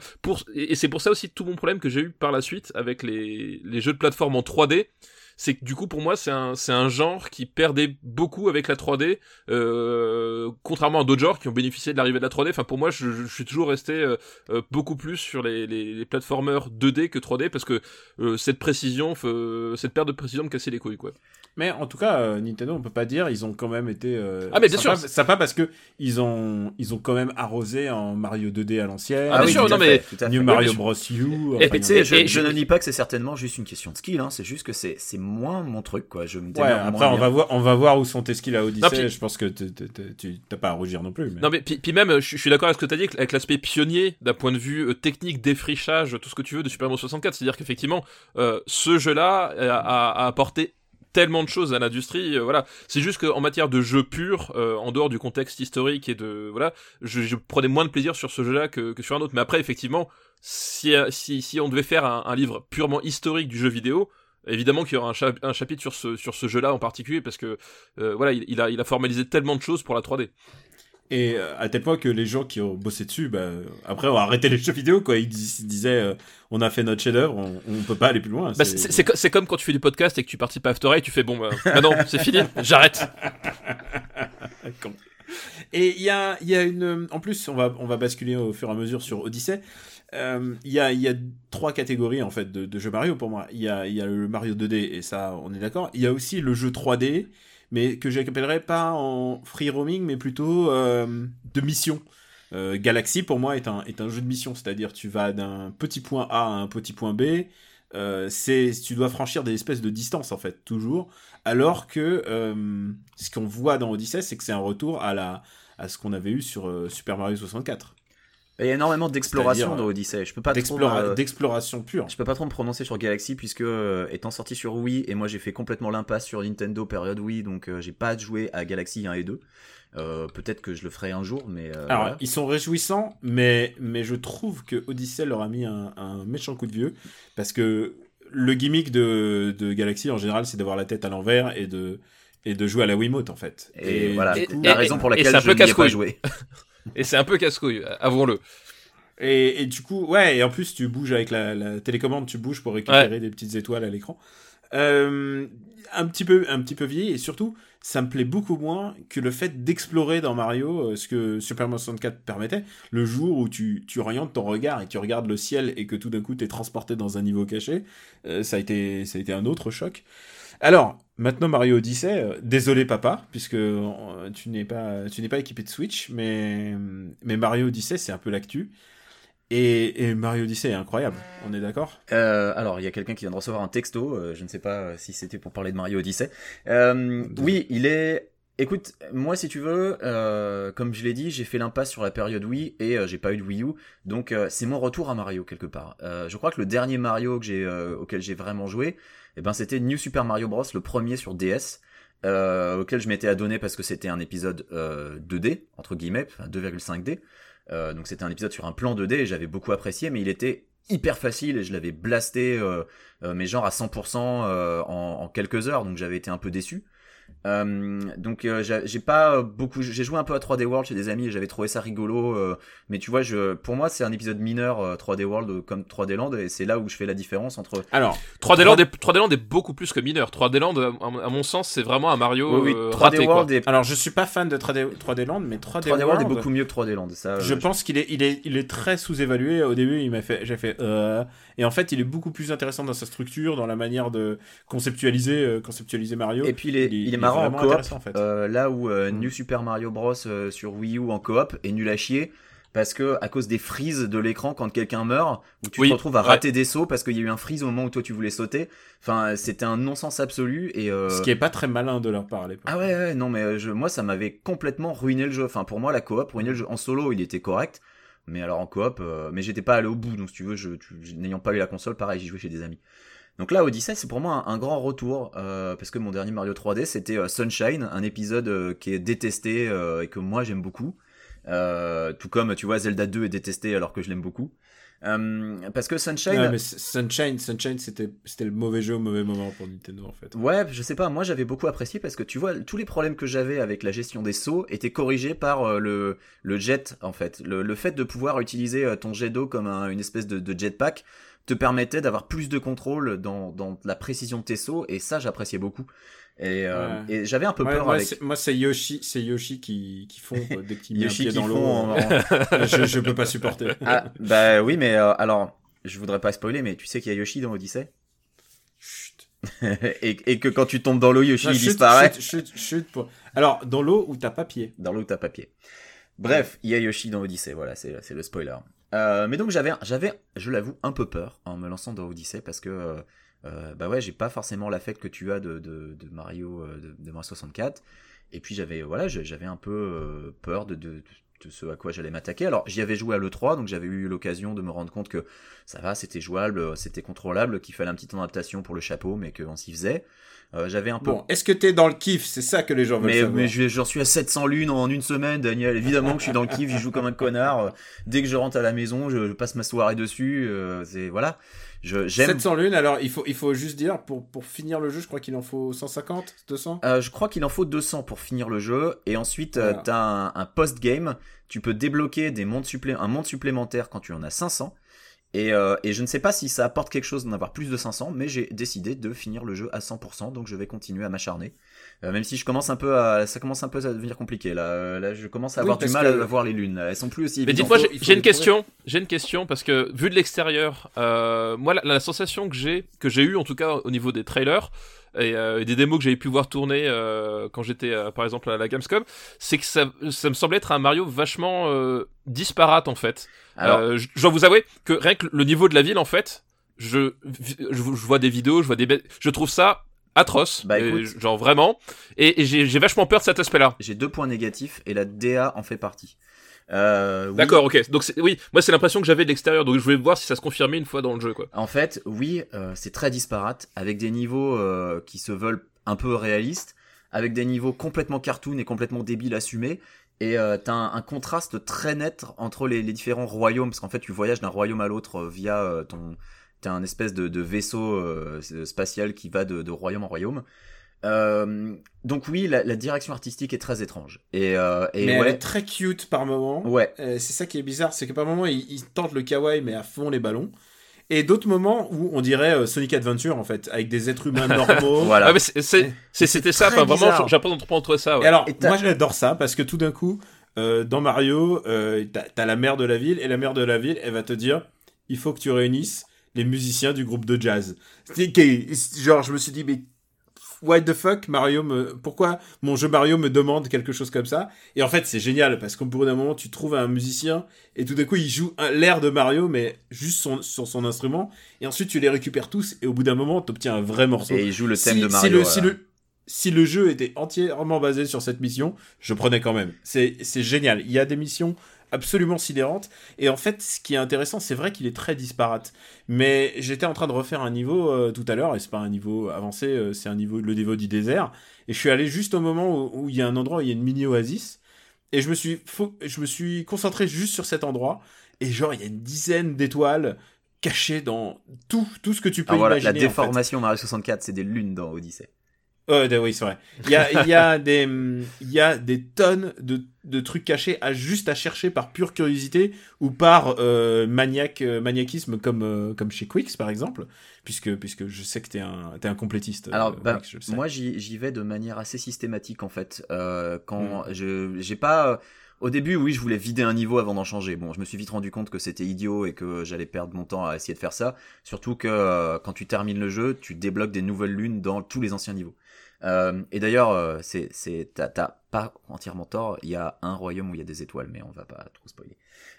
Et c'est pour ça aussi tout mon problème que j'ai eu par la suite avec les, les jeux de plateforme en 3D. C'est que du coup, pour moi, c'est un, c'est un genre qui perdait beaucoup avec la 3D, euh, contrairement à d'autres genres qui ont bénéficié de l'arrivée de la 3D. Enfin, pour moi, je, je suis toujours resté euh, euh, beaucoup plus sur les, les, les plateformeurs 2D que 3D parce que euh, cette précision, cette perte de précision me cassait les couilles, quoi. Mais en tout cas, euh, Nintendo, on peut pas dire, ils ont quand même été. euh, Ah, mais bien sympa, sûr. Sympa parce que ils ont, ils ont quand même arrosé en Mario 2D à l'ancienne. Ah, bien sûr, non, mais- New. Mario Bros. U. Et- enfin, Et je, et- je ne nie pas que c'est certainement juste une question de skill, hein. c'est juste que c'est c'est moins mon truc, quoi. Je me Ouais, après, moins on bien. va, voir, on va voir où sont tes skills à Odyssey. Non, puis- Je pense que tu t'as pas à rougir non plus. Mais... Non mais puis, puis même, je, je suis d'accord avec ce que tu as dit, avec l'aspect pionnier d'un point de vue euh, technique, défrichage, tout ce que tu veux de Super Mario 64. C'est-à-dire qu'effectivement, euh, ce jeu-là euh, a, a apporté tellement de choses à l'industrie. euh, voilà, c'est juste qu'en matière de jeu pur, euh, en dehors du contexte historique et de voilà, je, je prenais moins de plaisir sur ce jeu-là que, que sur un autre. Mais après, effectivement, si si, si on devait faire un, un livre purement historique du jeu vidéo. Évidemment qu'il y aura un, chap- un chapitre sur ce, sur ce jeu-là en particulier parce que euh, voilà il, il a, il a formalisé tellement de choses pour la 3D. Et euh, à tel point que les gens qui ont bossé dessus, bah, après, ont arrêté les jeux vidéo. Quoi. Ils, dis- ils disaient euh, on a fait notre chef-d'œuvre, on, on peut pas aller plus loin. Bah, c'est c'est co- c'est comme quand tu fais du podcast et que tu participes à After Eight, tu fais bon, bah, bah non, c'est fini, j'arrête. Et il y a, il y a une. En plus, on va, on va basculer au fur et à mesure sur Odyssey. Euh, Il y, a, trois catégories en fait de, jeux Mario pour moi. Il y a, le Mario 2D et ça, on est d'accord. Il y a aussi le jeu 3D, mais que j'appellerais pas en free roaming, mais plutôt euh, de mission. Euh, Galaxy pour moi est un, jeu de mission, c'est-à-dire tu vas d'un petit point A à un petit point B. C'est tu dois franchir des espèces de distances en fait toujours alors que ce qu'on voit dans Odyssey c'est que c'est un retour à ce qu'on avait eu sur Super Mario 64 Il y a énormément d'exploration dans Odyssey. Je peux pas euh, d'exploration pure je peux pas trop me prononcer sur Galaxy puisque euh, étant sorti sur Wii et moi j'ai fait complètement l'impasse sur Nintendo période Wii donc euh, j'ai pas joué à Galaxy 1 et 2. Euh, Peut-être que je le ferai un jour mais euh, alors voilà. ils sont réjouissants mais mais je trouve que Odyssey leur a mis un, un méchant coup de vieux parce que le gimmick de, de Galaxy en général c'est d'avoir la tête à l'envers et de et de jouer à la Wiimote en fait Et, voilà, et- la et- raison pour laquelle c'est un je peu n'y ai pas joué. Et c'est un peu casse-couille, avouons-le. Et, et du coup, ouais, et en plus, tu bouges avec la, la télécommande, tu bouges pour récupérer des petites étoiles à l'écran. Euh, un petit peu, un petit peu vieilli, et surtout, ça me plaît beaucoup moins que le fait d'explorer dans Mario euh, ce que Super Mario 64 permettait. Le jour où tu, tu orientes ton regard et tu regardes le ciel et que tout d'un coup t'es transporté dans un niveau caché, euh, ça a été, ça a été un autre choc. Alors, maintenant Mario Odyssey, euh, désolé papa, puisque tu n'es pas, tu n'es pas équipé de Switch, mais, mais Mario Odyssey c'est un peu l'actu. Et, et Mario Odyssey est incroyable, on est d'accord? Euh, alors, il y a quelqu'un qui vient de recevoir un texto. euh, je ne sais pas euh, si c'était pour parler de Mario Odyssey. Euh, oui, il est. Écoute, moi, si tu veux, comme je l'ai dit, j'ai fait l'impasse sur la période Wii et j'ai pas eu de Wii U, donc c'est mon retour à Mario quelque part. Je crois que le dernier Mario que j'ai, auquel j'ai vraiment joué, eh ben, c'était New Super Mario Bros, le premier sur DS. Auquel je m'étais adonné parce que c'était un épisode euh, 2D entre guillemets, enfin 2,5D. Euh, donc c'était un épisode sur un plan 2D et j'avais beaucoup apprécié, mais il était hyper facile et je l'avais blasté, euh, euh, mais genre à 100% euh, en, en quelques heures, donc j'avais été un peu déçu. Euh, donc euh, j'ai j'ai pas beaucoup, j'ai joué un peu à 3D World chez des amis et j'avais trouvé ça rigolo. euh, mais tu vois, je, pour moi c'est un épisode mineur euh, 3D World euh, comme 3D Land et c'est là où je fais la différence entre. Alors, 3D Land, est, 3D Land est beaucoup plus que mineur. 3D Land, à, à mon sens, c'est vraiment un Mario Oui, oui, euh, 3D raté, quoi. World est alors je suis pas fan de 3D, 3D Land, mais 3D, 3D World est beaucoup mieux que 3D Land. Ça, Je euh, pense qu'il est, il est, il est très sous-évalué. Au début, il m'a fait, j'ai fait, euh, et en fait, il est beaucoup plus intéressant dans sa structure, dans la manière de conceptualiser, euh, conceptualiser Mario. Et puis il est, Il est- il est il est marrant en coop, en fait. euh, là où euh, Mm. New Super Mario Bros euh, sur Wii U en coop est nul à chier parce que à cause des frises de l'écran quand quelqu'un meurt, où tu Oui, te retrouves à ouais. rater des sauts parce qu'il y a eu un freeze au moment où toi tu voulais sauter. Enfin, c'était un non-sens absolu et. euh, Ce qui est pas très malin de leur l'époque. Ah ouais, ouais, non, mais je, moi, ça m'avait complètement ruiné le jeu. Enfin, pour moi, la coop ruinait le jeu. En solo, il était correct. Mais alors en coop, euh, mais j'étais pas allé au bout. Donc, si tu veux, je, n'ayant pas eu la console, pareil, j'y jouais chez des amis. Donc là, Odyssey, c'est pour moi un, grand retour. euh, parce que mon dernier Mario 3D, c'était euh, Sunshine, un épisode qui est détesté et que moi, j'aime beaucoup. Tout comme, tu vois, Zelda 2 est détesté alors que je l'aime beaucoup. Euh, parce que Sunshine, Ouais, mais Sunshine, Sunshine, c'était, c'était le mauvais jeu au mauvais moment pour Nintendo en fait. Ouais, je sais pas, moi j'avais beaucoup apprécié parce que tu vois, tous les problèmes que j'avais avec la gestion des sauts étaient corrigés par euh, le, le jet en fait. Le, le fait de pouvoir utiliser euh, ton jet d'eau comme un- une espèce de, de jetpack te permettait d'avoir plus de contrôle dans, dans la précision de tes sauts et ça j'appréciais beaucoup. Et, euh, Ouais. et j'avais un peu Ouais, peur moi, avec moi, c'est Yoshi, c'est Yoshi qui, qui euh, dès qu'il met un Yoshi pied dans l'eau. en- euh, je, je peux pas supporter. Ah, bah oui, mais euh, alors, je voudrais pas spoiler, mais tu sais qu'il y a Yoshi dans Odyssey? Chut. et, et que quand tu tombes dans l'eau, Yoshi Non, il disparaît. chut, chut, chut, pour- Alors, dans l'eau où t'as pas pied. Dans l'eau, t'as papier. Bref, il y a Yoshi dans Odyssey, voilà, c'est c'est le spoiler. Euh, mais donc j'avais, j'avais, je l'avoue, un peu peur en me lançant dans Odyssey parce que, euh, euh, bah ouais, j'ai pas forcément l'affect que tu as de, de, de Mario, euh, de, de Mario 64. Et puis j'avais, voilà, j'avais un peu euh, peur de, de, de ce à quoi j'allais m'attaquer. Alors j'y avais joué à l'E3, donc j'avais eu l'occasion de me rendre compte que ça va, c'était jouable, c'était contrôlable, qu'il fallait un petit temps d'adaptation pour le chapeau, mais qu'on s'y faisait. Euh, j'avais un peu Bon, est-ce que t'es dans le kiff? C'est ça que les gens veulent mais, savoir. mais je- j'en suis à 700 lunes en une semaine, Daniel. Évidemment que je suis dans le kiff, j'y joue comme un connard. Euh, Dès que je rentre à la maison, je, je passe ma soirée dessus. euh, c'est voilà. Je j'aime. 700 lunes, alors il faut, il faut juste dire, pour, pour finir le jeu, je crois qu'il en faut 150, 200 Euh, je crois qu'il en faut 200 pour finir le jeu. Et ensuite, euh, Voilà. t'as un, un post-game. Tu peux débloquer des mondes supplé- un monde supplémentaire quand tu en as 500. Et, euh, et je ne sais pas si ça apporte quelque chose d'en avoir plus de 500, mais j'ai décidé de finir le jeu à 100%, donc je vais continuer à m'acharner. Euh, même si je commence un peu à, ça commence un peu à devenir compliqué là. Euh, Là, je commence à Oui, avoir du mal que- à voir les lunes. Elles sont plus aussi. Mais dites-moi, j'ai une question. J'ai une question parce que vu de l'extérieur, euh, moi la, la sensation que j'ai, que j'ai eu en tout cas au niveau des trailers et, euh, et des démos que j'avais pu voir tourner euh, quand j'étais euh, par exemple à la Gamescom, c'est que ça, ça me semblait être un Mario vachement euh, disparate en fait. Alors, Euh, je, dois vous avouer que rien que le niveau de la ville en fait, je, je, je vois des vidéos, je vois des, je trouve ça atroce, Bah, écoute. genre vraiment, et, et j'ai j'ai vachement peur de cet aspect-là. j'ai deux points négatifs et la DA en fait partie. Euh, oui. D'accord, ok. Donc oui, moi c'est l'impression que j'avais de l'extérieur, donc je voulais voir si ça se confirmait une fois dans le jeu, quoi. En fait, oui, euh, c'est très disparate, avec des niveaux euh, qui se veulent un peu réalistes, avec des niveaux complètement cartoon et complètement débiles assumés. Et euh, t'as un, un contraste très net entre les, les différents royaumes, parce qu'en fait, tu voyages d'un royaume à l'autre euh, via euh, ton. T'as un espèce de, de vaisseau euh, spatial qui va de, de royaume en royaume. Euh, donc oui, la, la direction artistique est très étrange. Et, euh, et Mais elle est très cute par moment. ouais, Euh, c'est ça qui est bizarre, c'est que par moment, il, il tente le kawaii, mais à fond les ballons. Et d'autres moments où on dirait Sonic Adventure, en fait, avec des êtres humains normaux. voilà. Ah, c'était ça, enfin vraiment, pas entre ça, Et alors, Et moi j'adore ça parce que tout d'un coup, euh, dans Mario, euh, t'as t'as la mère de la ville et la mère de la ville, elle va te dire il faut que tu réunisses les musiciens du groupe de jazz. Genre, je me suis dit, mais what the fuck, Mario me, pourquoi mon jeu Mario me demande quelque chose comme ça? Et en fait, c'est génial parce qu'au bout d'un moment, tu trouves un musicien et tout d'un coup, il joue un- l'air de Mario, mais juste son- sur son instrument. Et ensuite, tu les récupères tous et au bout d'un moment, t'obtiens un vrai morceau. Et il joue le thème Si- de si Mario. le- si le, si le jeu était entièrement basé sur cette mission, je prenais quand même. C'est c'est génial. Il y a des missions absolument sidérantes. Et en fait, ce qui est intéressant, c'est vrai qu'il est très disparate. Mais j'étais en train de refaire un niveau euh, tout à l'heure, et c'est pas un niveau avancé, euh, c'est un niveau, le niveau du désert. Et je suis allé juste au moment où, il y a un endroit où il y a une mini oasis. Et je me suis, fo- je me suis concentré juste sur cet endroit. Et genre, il y a une dizaine d'étoiles cachées dans tout, tout ce que tu peux Ah, voilà, imaginer. la en fait. déformation Mario 64, c'est des lunes dans Odyssey. D- oui, c'est vrai. Il y a, il y, a des, il y a des tonnes de, de trucs cachés à juste à chercher par pure curiosité ou par euh, maniaque, euh, maniaquisme comme, euh, comme chez Quicks par exemple, puisque, puisque je sais que t'es un, t'es un complétiste. Alors, euh, bah, Quicks, moi, j'y vais de manière assez systématique en fait. Euh, Mm. quand je j'ai pas. Au début, oui, je voulais vider un niveau avant d'en changer. Bon, je me suis vite rendu compte que c'était idiot et que j'allais perdre mon temps à essayer de faire ça. Surtout que euh, quand tu termines le jeu, tu débloques des nouvelles lunes dans tous les anciens niveaux. Euh, et d'ailleurs, euh, c'est c'est t'as pas entièrement tort. Il y a un royaume où il y a des étoiles, mais on va pas trop spoiler.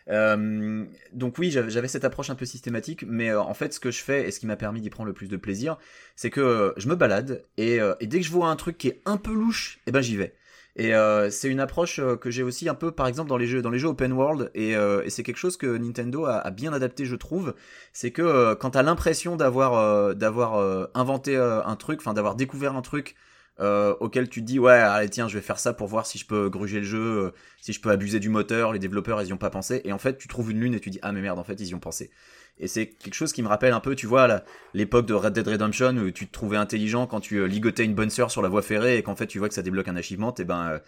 Euh, donc oui, j'avais cette approche un peu systématique, mais en fait, ce que je fais et ce qui m'a permis d'y prendre le plus de plaisir, c'est que je me balade et, dès que je vois un truc qui est un peu louche, eh ben j'y vais. Et c'est une approche que j'ai aussi un peu, par exemple, dans les jeux, dans les jeux open world, et, c'est quelque chose que Nintendo a, bien adapté, je trouve. C'est que quand t'as l'impression d'avoir d'avoir inventé un truc, enfin d'avoir découvert un truc euh, auquel tu te dis ouais, allez tiens, je vais faire ça pour voir si je peux gruger le jeu, euh, si je peux abuser du moteur. Les développeurs ils y ont pas pensé, et en fait tu trouves une lune et tu dis ah mais merde, en fait ils y ont pensé. Et c'est quelque chose qui me rappelle un peu, tu vois, l'époque de Red Dead Redemption où tu te trouvais intelligent quand tu euh, ligotais une bonne sœur sur la voie ferrée et qu'en fait tu vois que ça débloque un achievement, et ben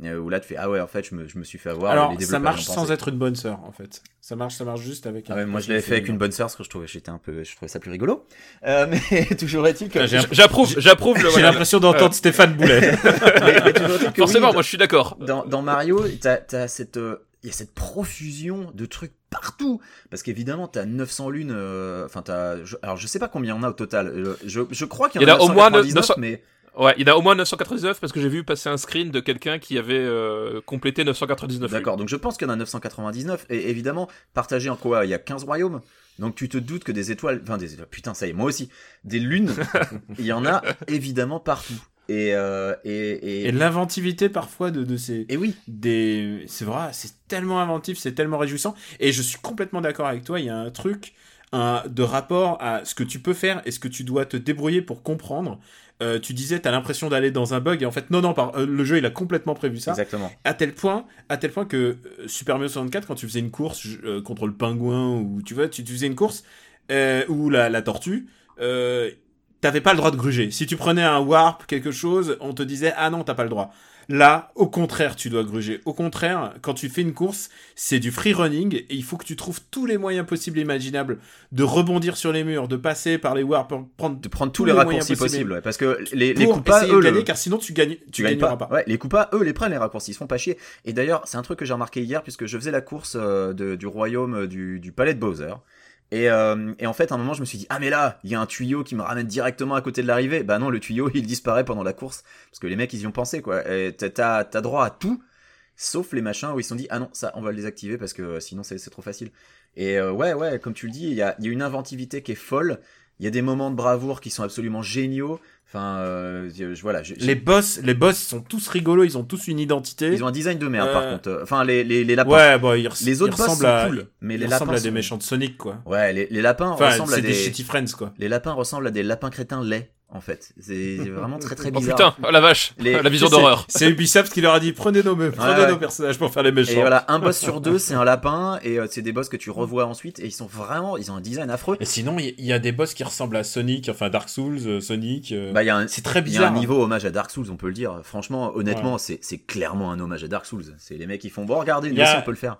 où là tu fais ah ouais en fait je me, je me suis fait avoir. Alors, les ça marche sans être une bonne sœur, en fait. Ça marche, ça marche juste avec. Ah ouais, moi je l'avais fait avec une bonne sœur parce que je trouvais j'étais un peu je trouvais ça plus rigolo. Euh, mais toujours est-il que J'approuve, j'approuve. J'ai voilà. l'impression d'entendre Stéphane Boulet. mais, mais que Forcément, oui, moi je suis d'accord. dans, dans Mario, t'as as cette euh, il y a cette profusion de trucs partout parce qu'évidemment t'as 900 lunes euh, enfin t'as alors je sais pas combien il y en a au total euh, je, je crois qu'il y en a, au moins 999, 900 mais Ouais, il y en a au moins 999 parce que j'ai vu passer un screen de quelqu'un qui avait euh, complété 999. d'accord donc je pense qu'il y en a 999 et évidemment partagé en quoi il y a 15 royaumes. Donc tu te doutes que des étoiles enfin des étoiles putain ça y est moi aussi. Des lunes il y en a évidemment partout. Et euh, et, et, Et l'inventivité, parfois, de, de ces. et oui. des c'est vrai c'est tellement inventif c'est tellement réjouissant. Et je suis complètement d'accord avec toi il y a un truc un, de rapport à ce que tu peux faire et ce que tu dois te débrouiller pour comprendre. Euh, tu disais t'as l'impression d'aller dans un bug et en fait non non par, euh, le jeu il a complètement prévu ça. Exactement. À tel point à tel point que euh, Super Mario 64 quand tu faisais une course contre le pingouin ou tu vois tu, tu faisais une course ou la, la tortue euh, t'avais pas le droit de gruger. Si tu prenais un warp quelque chose on te disait ah non t'as pas le droit Là, au contraire, tu dois gruger. Au contraire, quand tu fais une course, c'est du free running et il faut que tu trouves tous les moyens possibles et imaginables de rebondir sur les murs, de passer par les warps, prendre de prendre tous Tous les raccourcis possibles. ouais, parce que les, les coupas essayer eux de le- gagner, car sinon tu gagnes, tu, tu gagnes gagneras pas. pas. Ouais, les coupas, eux, les prennent les raccourcis, ils se font pas chier. Et d'ailleurs, c'est un truc que j'ai remarqué hier, puisque je faisais la course euh, de- du royaume euh, du, du palais de Bowser. Et, euh, et en fait, à un moment, je me suis dit, ah mais là, il y a un tuyau qui me ramène directement à côté de l'arrivée. Bah non, le tuyau, il disparaît pendant la course, parce que les mecs, ils y ont pensé, quoi. Et t'as- t'as droit à tout, sauf les machins où ils se sont dit, ah non, ça, on va le désactiver, parce que sinon, c'est trop facile. Et euh, ouais, ouais, comme tu le dis, il y a, il y a une inventivité qui est folle. Il y a des moments de bravoure qui sont absolument géniaux. Enfin, euh, je- voilà, Les boss, les boss sont tous rigolos, ils ont tous une identité. ils ont un design de merde, Euh, par contre. Enfin, les, les, les lapins. Ouais, ils, res- Les autres ils boss ressemblent sont à, cool, mais les ils lapins ressemblent à des sont- méchants de Sonic, quoi. Ouais, les, les lapins Enfin, ressemblent à c'est des... des shitty friends, quoi. Les lapins ressemblent à des lapins crétins laids, en fait. C'est vraiment très très Oh bizarre. putain, oh la vache, Les- la vision C'est- d'horreur. C'est Ubisoft qui leur a dit prenez nos, prenez ouais. nos personnages pour faire les méchants. Et voilà, un boss sur deux, c'est un lapin, et euh, c'est des boss que tu revois ensuite, et ils sont vraiment, ils ont un design affreux. Et sinon, il y, a des boss qui ressemblent à Sonic, enfin Dark Souls, euh, Sonic. euh, Bah, il y a un, c'est très il y a bizarre. un niveau hommage à Dark Souls, on peut le dire. Franchement, honnêtement, c'est c'est clairement un hommage à Dark Souls. C'est les mecs qui font, bon, regardez, nous a- aussi on peut le faire.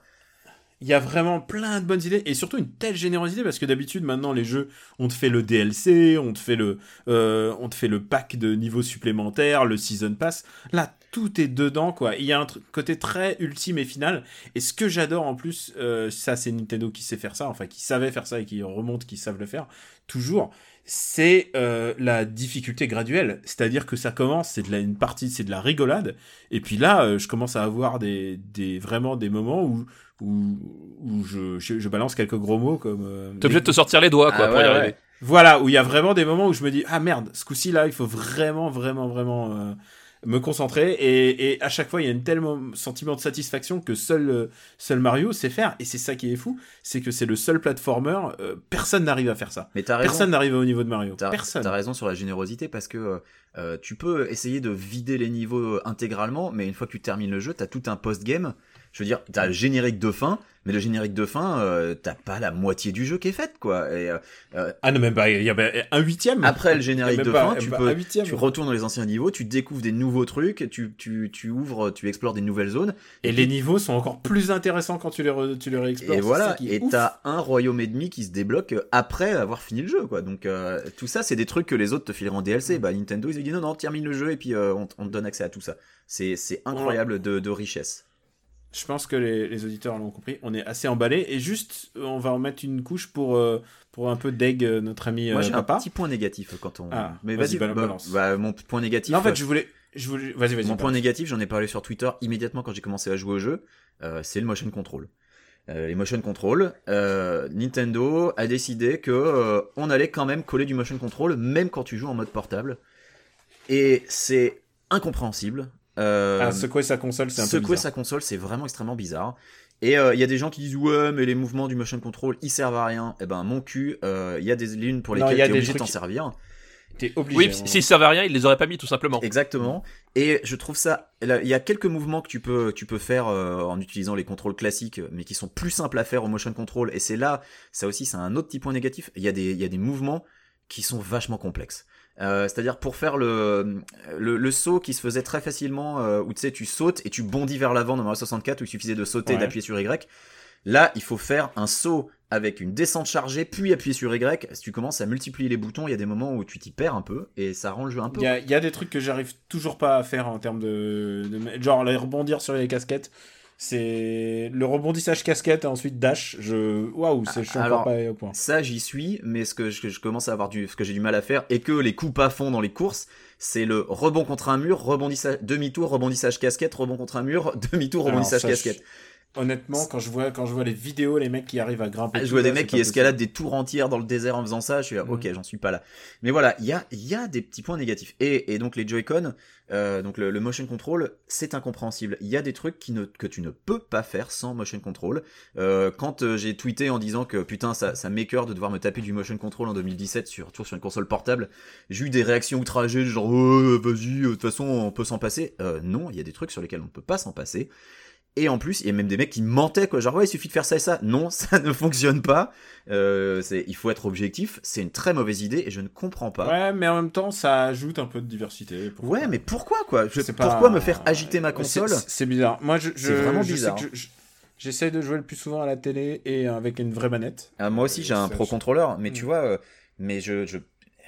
Il y a vraiment plein de bonnes idées et surtout une telle générosité parce que d'habitude maintenant les jeux on te fait le DLC, on te fait le, euh, on te fait le pack de niveaux supplémentaires, le season pass. Là tout est dedans quoi. Il y a un truc- côté très ultime et final. Et ce que j'adore en plus, euh, ça c'est Nintendo qui sait faire ça, enfin qui savait faire ça et qui remonte, qui savent le faire toujours. C'est euh, la difficulté graduelle, c'est-à-dire que ça commence, c'est de la, une partie, c'est de la rigolade, et puis là, euh, je commence à avoir des, des vraiment des moments où où, où je, je, je balance quelques gros mots comme. euh, T'es obligé de te sortir les doigts, quoi, Ah pour ouais, y ouais. arriver. Voilà, où il y a vraiment des moments où je me dis ah merde, ce coup-ci là, il faut vraiment, vraiment, vraiment euh, me concentrer et, et à chaque fois il y a un tel sentiment de satisfaction que seul euh, seul Mario sait faire et c'est ça qui est fou, c'est que c'est le seul platformer, euh, personne n'arrive à faire ça. Mais. Personne n'arrive au niveau de Mario. T'as Personne. t'as raison sur la générosité parce que euh, tu peux essayer de vider les niveaux intégralement, mais une fois que tu termines le jeu, t'as tout un post-game Je veux dire, t'as le générique de fin, mais le générique de fin, euh, t'as pas la moitié du jeu qui est faite, quoi. Et, euh, euh, Ah non, même pas, il y avait un huitième. après le générique de pas- fin, tu peux, tu retournes dans les anciens niveaux, tu découvres des nouveaux trucs, tu, tu, tu ouvres, tu explores des nouvelles zones. Et les niveaux sont encore plus intéressants quand tu les, re- tu les réexplores. Et voilà, ça qui est et t'as un royaume et demi qui se débloque après avoir fini le jeu, quoi. Donc euh, tout ça, c'est des trucs que les autres te fileront en DLC. Bah Nintendo, ils ont dit non, non, termine le jeu et puis on, te donne accès à tout ça. C'est c'est incroyable de, de richesse. Je pense que les, les auditeurs l'ont compris. On est assez emballés. Et juste, on va en mettre une couche pour, euh, pour un peu d'egg, euh, notre ami Moi, euh, j'ai un papa. petit point négatif quand on. Ah, Mais vas-y, bah, bah, mon point négatif. Non, en fait, je voulais. Je voulais... Vas-y, vas-y. Mon point négatif, j'en ai parlé sur Twitter immédiatement quand j'ai commencé à jouer au jeu, euh, c'est le motion control. Les motion control, Nintendo a décidé que on allait quand même coller du motion control même quand tu joues en mode portable. Et c'est incompréhensible. Euh, Ah, secouer sa console, c'est un peu secouer bizarre. sa console, c'est vraiment extrêmement bizarre. Et il y a des gens qui disent ouais mais les mouvements du motion control ils servent à rien. Eh ben mon cul, il y a des lunes pour lesquelles y a tu es des obligé de trucs- t'en servir. T'es obligé. Oui, hein. s'ils servaient à rien, ils les auraient pas mis tout simplement. Exactement. Et je trouve ça. Il y a quelques mouvements que tu peux, tu peux faire euh, en utilisant les contrôles classiques, mais qui sont plus simples à faire au motion control. Et c'est là, ça aussi, c'est un autre petit point négatif. Il y a des, il y a des mouvements qui sont vachement complexes. Euh, C'est-à-dire pour faire le, le le saut qui se faisait très facilement, euh, où tu sais, tu sautes et tu bondis vers l'avant dans Mario 64, où il suffisait de sauter, et d'appuyer sur Y. Là, il faut faire un saut avec une descente chargée, puis appuyer sur Y. Si tu commences à multiplier les boutons, il y a des moments où tu t'y perds un peu, et ça rend le jeu un peu Il y a, il y a des trucs que j'arrive toujours pas à faire en termes de, de- genre les rebondir sur les casquettes. C'est le rebondissage casquette et ensuite dash. Je waouh, c'est je suis Alors, encore pas au point. Ça, j'y suis, mais ce que je, je commence à avoir du, ce que j'ai du mal à faire, et que les coups pas font dans les courses, c'est le rebond contre un mur, rebondissage, demi-tour, rebondissage casquette, rebond contre un mur, demi-tour, Alors, rebondissage je- casquette. Honnêtement, quand je vois quand je vois les vidéos, les mecs qui arrivent à grimper. Ah, Je vois des là, mecs qui escaladent des tours entières dans le désert en faisant ça, je suis là, Mhm. ok, j'en suis pas là. Mais voilà, il y a, il y a des petits points négatifs. Et, et donc les Joy-Con, euh, donc le, le motion control, c'est incompréhensible. Il y a des trucs qui ne, que tu ne peux pas faire sans motion control. Euh, quand euh, j'ai tweeté en disant que putain, ça, ça m'écœure de devoir me taper du motion control en 2017, surtout sur une console portable, j'ai eu des réactions outragées, genre, oh, vas-y, euh, de toute façon, on peut s'en passer. Euh, non, il y a des trucs sur lesquels on ne peut pas s'en passer. Et en plus, il y a même des mecs qui mentaient, quoi. Genre, ouais, il suffit de faire ça et ça. Non, ça ne fonctionne pas. Euh, il faut être objectif. C'est une très mauvaise idée et je ne comprends pas. Ouais, mais en même temps, ça ajoute un peu de diversité. pourquoi Ouais, mais pourquoi, quoi? Je, pas- Pourquoi me faire agiter ma console? c'est- bizarre. Moi, je, je- C'est vraiment je bizarre. je- je- J'essaye de jouer le plus souvent à la télé et avec une vraie manette. Ah, Moi aussi, j'ai un pro contrôleur, mais tu Mm. vois, euh, mais je, je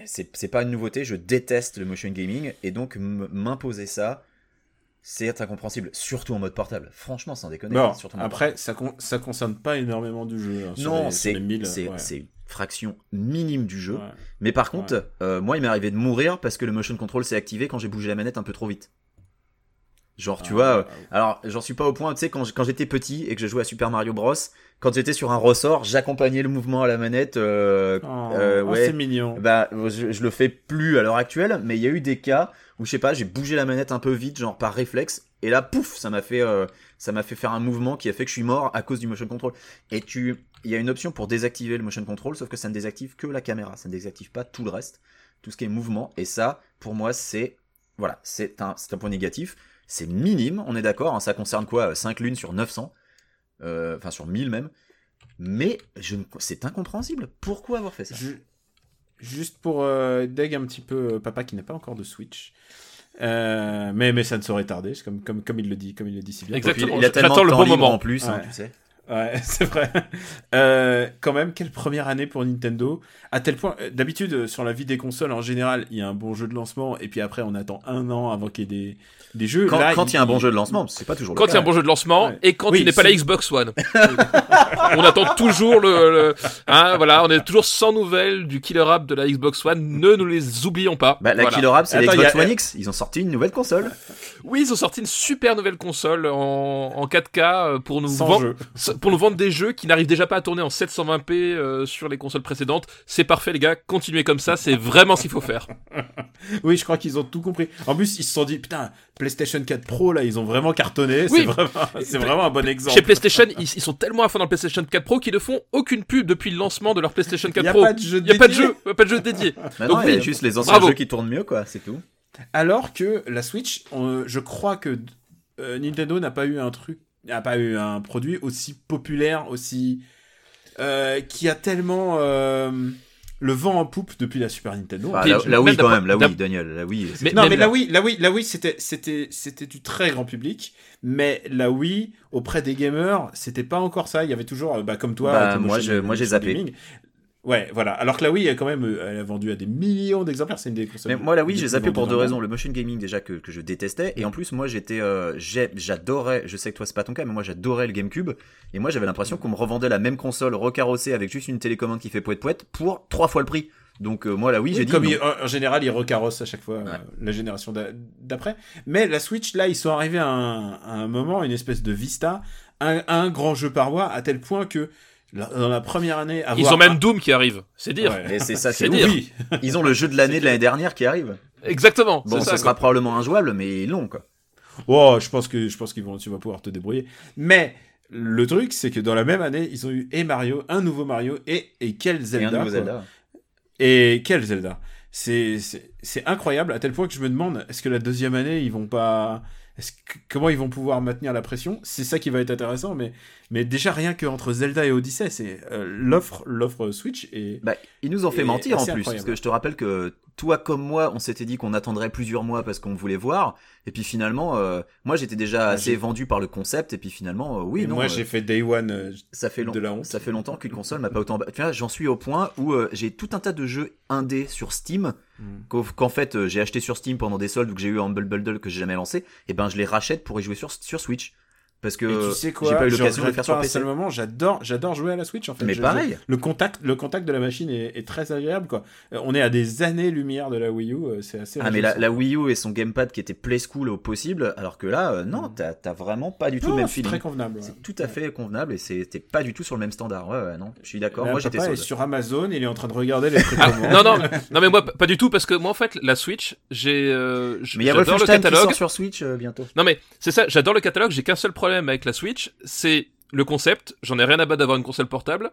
c'est, pas une nouveauté. Je déteste le motion gaming et donc m'imposer ça, c'est incompréhensible, surtout en mode portable. Franchement, sans déconner. Bon, surtout en mode après, ça, con- ça concerne pas énormément du jeu. hein, non, c'est les 1000, c'est ouais. c'est une fraction minime du jeu. Ouais. Mais par contre, euh, moi, il m'est arrivé de mourir parce que le motion control s'est activé quand j'ai bougé la manette un peu trop vite. Genre, tu Ah, vois, euh, ouais. alors j'en suis pas au point, tu sais, quand, j'étais petit et que je jouais à Super Mario Bros, quand j'étais sur un ressort, j'accompagnais le mouvement à la manette. euh, Oh, euh, oh, ouais. c'est mignon. bah, je, je le fais plus à l'heure actuelle, mais il y a eu des cas où je sais pas, j'ai bougé la manette un peu vite, genre par réflexe, et là, pouf, ça m'a fait, euh, ça m'a fait faire un mouvement qui a fait que je suis mort à cause du motion control. Et tu, il y a une option pour désactiver le motion control, sauf que ça ne désactive que la caméra, ça ne désactive pas tout le reste, tout ce qui est mouvement. Et ça, pour moi, c'est, voilà, c'est un, c'est un point négatif. C'est minime, on est d'accord, hein, ça concerne quoi 5 lunes sur 900, euh, enfin sur 1000 même. Mais je ne- c'est incompréhensible. Pourquoi avoir fait ça? Ju- Juste pour euh, Deg un petit peu, euh, papa qui n'a pas encore de Switch. Euh, mais, mais ça ne saurait tarder, comme, comme, comme il le dit, comme il le dit si bien. Exactement. Il a tellement le bon libre moment. en plus, hein, tu sais. Ouais, c'est vrai. Euh, quand même, quelle première année pour Nintendo? À tel point, euh, d'habitude, euh, sur la vie des consoles, en général, il y a un bon jeu de lancement, et puis après, on attend un an avant qu'il y ait des, des jeux. Quand, Là, quand il y a un bon jeu de lancement, c'est pas toujours Quand il y a un bon jeu de lancement Ouais. et quand Oui, il n'est pas la Xbox One. on attend toujours le, le- hein, voilà, on est toujours sans nouvelles du killer app de la Xbox One. Ne nous les oublions pas. Bah, la Voilà. Killer App, c'est Attends, l'Xbox il y a- One X. Ils ont sorti une nouvelle console. Oui, ils ont sorti une super nouvelle console en, en 4K euh, pour nous sans vendre, jeu. Pour nous vendre des jeux qui n'arrivent déjà pas à tourner en 720p euh, sur les consoles précédentes. C'est parfait, les gars. Continuez comme ça. C'est vraiment ce qu'il faut faire. Oui, je crois qu'ils ont tout compris. En plus, ils se sont dit, putain, PlayStation 4 Pro, là, ils ont vraiment cartonné. Oui. C'est vraiment, c'est vraiment un bon exemple. Chez PlayStation, ils, ils sont tellement à fond dans le PlayStation 4 Pro qu'ils ne font aucune pub depuis le lancement de leur PlayStation 4 Il y a Pro. pas de jeu Il n'y a pas de jeu, pas de jeu dédié. Donc il y a juste les anciens bravo. jeux qui tournent mieux, quoi. C'est tout. Alors que la Switch, on- je crois que euh, Nintendo n'a pas eu un truc a pas eu un produit aussi populaire, aussi euh, qui a tellement euh, le vent en poupe depuis la Super Nintendo. Bah, Puis, la, la Wii quand même, la Wii, Daniel, la Wii. Mais- non, mais là- la Wii, la Wii, la Wii, c'était, c'était, c'était du très grand public. Mais la Wii, auprès des gamers, c'était pas encore ça. Il y avait toujours, euh, bah, comme toi, Bah, moi, je- moi, j'ai zappé. gaming. Ouais, voilà. Alors que la Wii, quand même, euh, elle a vendu à des millions d'exemplaires. C'est une des consoles. Mais moi, la Wii, j'ai zappé pour deux raisons. Le motion gaming, déjà, que, que je détestais. Et en plus, moi, j'étais, euh, j'adorais, je sais que toi, c'est pas ton cas, mais moi, j'adorais le GameCube. Et moi, j'avais l'impression qu'on me revendait la même console recarrossée avec juste une télécommande qui fait poète poète pour trois fois le prix. Donc, euh, moi, la Wii, Oui, j'ai dit. comme il- en général, ils recarrossent à chaque fois euh, la génération d'a- d'après. Mais la Switch, là, ils sont arrivés à un, à un moment, une espèce de vista, un, un grand jeu par mois, à tel point que dans la première année, avoir Ils ont même Doom qui arrive, c'est dire. Ouais. Et c'est ça, c'est dire. Oui. Ils ont le jeu de l'année de l'année dernière qui arrive. Exactement. Bon, ça, sera quoi. probablement injouable, mais long, quoi. Oh, je pense que je pense qu'ils vont, tu vas pouvoir te débrouiller. Mais le truc, c'est que dans la même année, ils ont eu et Mario, un nouveau Mario et et quel Et Zelda. un nouveau quoi. Zelda. Et quel Zelda. C'est c'est c'est incroyable à tel point que je me demande est-ce que la deuxième année ils vont pas est-ce que- comment ils vont pouvoir maintenir la pression? C'est ça qui va être intéressant, mais mais déjà rien que entre Zelda et Odyssey, c'est euh, l'offre l'offre Switch et Bah, ils nous ont fait mentir en plus, incroyable. parce que je te rappelle que toi comme moi, on s'était dit qu'on attendrait plusieurs mois parce qu'on voulait voir, et puis finalement, euh, moi j'étais déjà assez vendu par le concept, et puis finalement, euh, oui, et non, moi euh, j'ai fait Day One. euh, ça fait long- de la honte. ça fait longtemps qu'une console m'a pas autant. Tu vois, j'en suis au point où j'ai tout un tas de jeux indés sur Steam Qu'au- qu'en fait euh, j'ai acheté sur Steam pendant des soldes ou que j'ai eu en Humble Bundle que j'ai jamais lancé, et ben je les rachète pour y jouer sur Switch. Parce que tu sais quoi j'ai pas eu l'occasion de le faire sur PC. seul moment. J'adore, j'adore jouer à la Switch en fait. Mais Je- pareil. je- le contact, le contact de la machine est, est très agréable quoi. Euh, on est à des années lumière de la Wii U, euh, c'est assez. Ah mais la, Wii U et son gamepad qui était play school au possible, alors que là, euh, non, t'as t'as vraiment pas du tout. Non, le même c'est feeling. très convenable. ouais. C'est tout à fait convenable et c'était pas du tout sur le même standard. Ouais, ouais, non, je suis d'accord. Là, Moi, j'étais sur Amazon, il est en train de regarder les trucs. Ah, comment- non, non, non, mais moi, pas du tout, parce que moi, en fait, la Switch, j'ai, euh, j- Mais il y a j'adore le qui catalogue. sort sur Switch euh, bientôt. Non, mais c'est ça, j'adore le catalogue, j'ai qu'un seul problème avec la Switch, c'est le concept. J'en ai rien à battre d'avoir une console portable.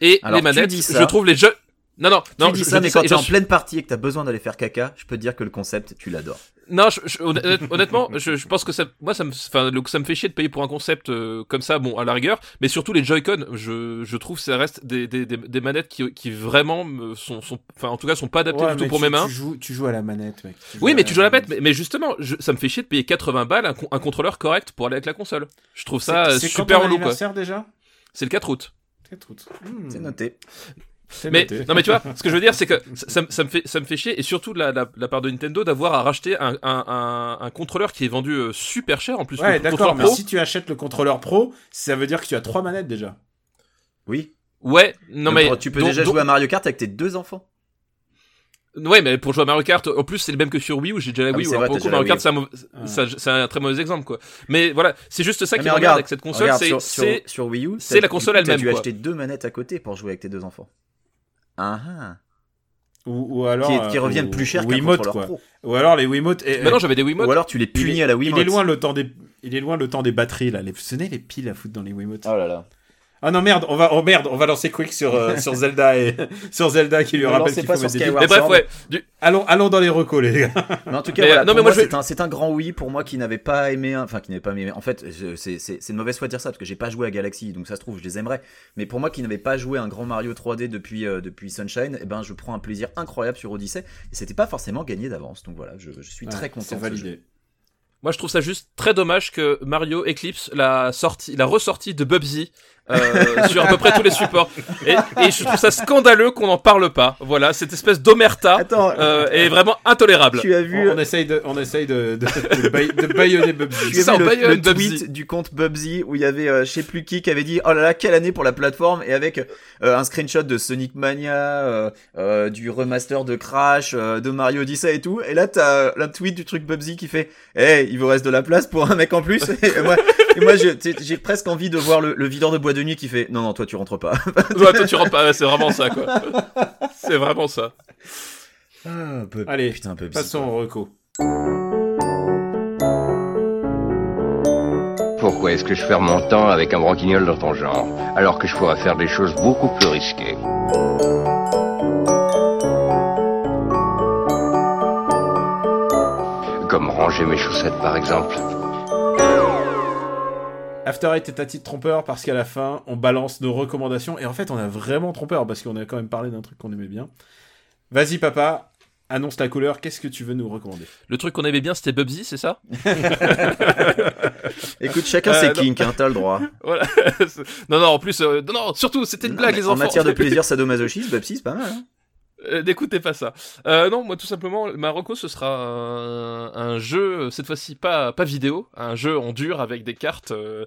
Et Alors, les manettes, je trouve les jeux. Non, non, non, tu dis je- ça, je mais dis quand t'es en pleine partie et que t'as besoin d'aller faire caca, je peux te dire que le concept, tu l'adores. Non, je, je- honnêt- honnêtement, je, je pense que ça, moi, ça me, enfin, ça me fait chier de payer pour un concept euh, comme ça, bon, à la rigueur, mais surtout les Joy-Con, je, je trouve que ça reste des, des, des, des manettes qui, qui vraiment me sont, sont, enfin, en tout cas, sont pas adaptées Ouais, du tout pour tu, mes mains. Tu joues, tu joues à la manette, mec. Oui, mais tu joues à la bête, mais, mais justement, je- ça me fait chier de payer 80 balles un, con- un contrôleur correct pour aller avec la console. Je trouve ça euh, C'est- c'est quand super déjà? C'est le 4 août. 4 août. Hmm, C'est noté. Mais non, mais tu vois, ce que je veux dire, c'est que ça, ça me- fait, ça me fait chier, et surtout de la, la, la part de Nintendo d'avoir à racheter un, un, un, un contrôleur qui est vendu euh, super cher en plus. Ouais, d'accord, mais pro. si tu achètes le contrôleur pro, ça veut dire que tu as trois manettes déjà. Oui. Ouais, non Donc, mais tu peux donc- déjà donc- jouer à Mario Kart avec tes deux enfants. Ouais, mais pour jouer à Mario Kart, en plus c'est le même que sur Wii où j'ai déjà la Ah Wii. vrai, coup, déjà Mario Kart, c'est un, très mauvais exemple quoi. Mais voilà, c'est juste ça Ah, qui regarde avec cette console, regarde, c'est sur, sur, sur Wii U, c'est la console elle-même, dû quoi. acheter deux manettes à côté pour jouer avec tes deux enfants. Ah. Ou, ou alors. Qui, qui euh, reviennent ou- plus cher qu'un Wiimote, quoi. pro. Ou alors les Wiimote. et- Maintenant j'avais des Wiimotes. Ou alors tu les il punis est- à la Il Wiimote. est loin le temps des. Il est loin le temps des batteries là. Les... Vous les piles à foutre dans les Wiimote. Oh là là. Ah non merde, on va oh merde, on va lancer Quick sur euh, sur Zelda et sur Zelda qui lui rappelle qu'il pas faut mettre des Mais bref, ouais. Du- Allons allons dans les recos les gars. Mais en tout cas, Mais, voilà, non, pour mais moi, moi, je- c'est un, c'est un grand oui pour moi qui n'avait pas aimé, un- enfin qui n'avait pas aimé. En fait, c'est c'est- c'est une mauvaise foi de dire ça parce que j'ai pas joué à Galaxy, donc ça se trouve je les aimerais. Mais pour moi qui n'avais pas joué un grand Mario 3D depuis euh, depuis Sunshine, eh ben je prends un plaisir incroyable sur Odyssey et c'était pas forcément gagné d'avance. Donc voilà, je, je suis très content. C'est jeu. validé. Moi je trouve ça juste très dommage que Mario Eclipse la sortie, la ressortie de Bubsy euh, sur à peu près tous les supports. Et, et je trouve ça scandaleux qu'on n'en parle pas. Voilà, cette espèce d'omerta euh, est vraiment intolérable. tu as vu, On, on essaye de on essaye de de, de, de baïonner Bubsy. tu as ça, vu le, le Bubsy. tweet du compte Bubsy où il y avait euh, je sais plus qui qui avait dit oh là là quelle année pour la plateforme et avec euh, un screenshot de Sonic Mania, euh, euh, du remaster de Crash, euh, de Mario Odyssey et tout et là t'as un tweet du truc Bubsy qui fait hey il vous reste de la place pour un mec en plus et moi, et moi j'ai presque envie de voir le, le videur de bois de nuit qui fait non non toi tu rentres pas. Ouais, toi tu rentres pas, c'est vraiment ça quoi. C'est vraiment ça. Ah, Allez, putain Bubsy. Passons quoi. au reco. Pourquoi est-ce que je perds mon temps avec un branquignol dans ton genre, alors que je pourrais faire des choses beaucoup plus risquées? Comme ranger mes chaussettes par exemple. After Eight est un titre trompeur parce qu'à la fin, on balance nos recommandations. Et en fait, on a vraiment trompeur parce qu'on a quand même parlé d'un truc qu'on aimait bien. Vas-y, papa, annonce la couleur. Qu'est-ce que tu veux nous recommander? Le truc qu'on aimait bien, c'était Bubsy, c'est ça? Écoute, chacun Euh, ses kinks, hein, t'as le droit. Voilà. non, non, en plus, euh, non, non, surtout, c'était une Non, blague, les en enfants. matière de plaisir sadomasochisme, Babsy, c'est pas mal. hein. Euh, N'écoutez pas ça. Euh, non, moi tout simplement, Marocco, ce sera un, un jeu, euh, cette fois-ci pas, pas vidéo, un jeu en dur avec des cartes euh,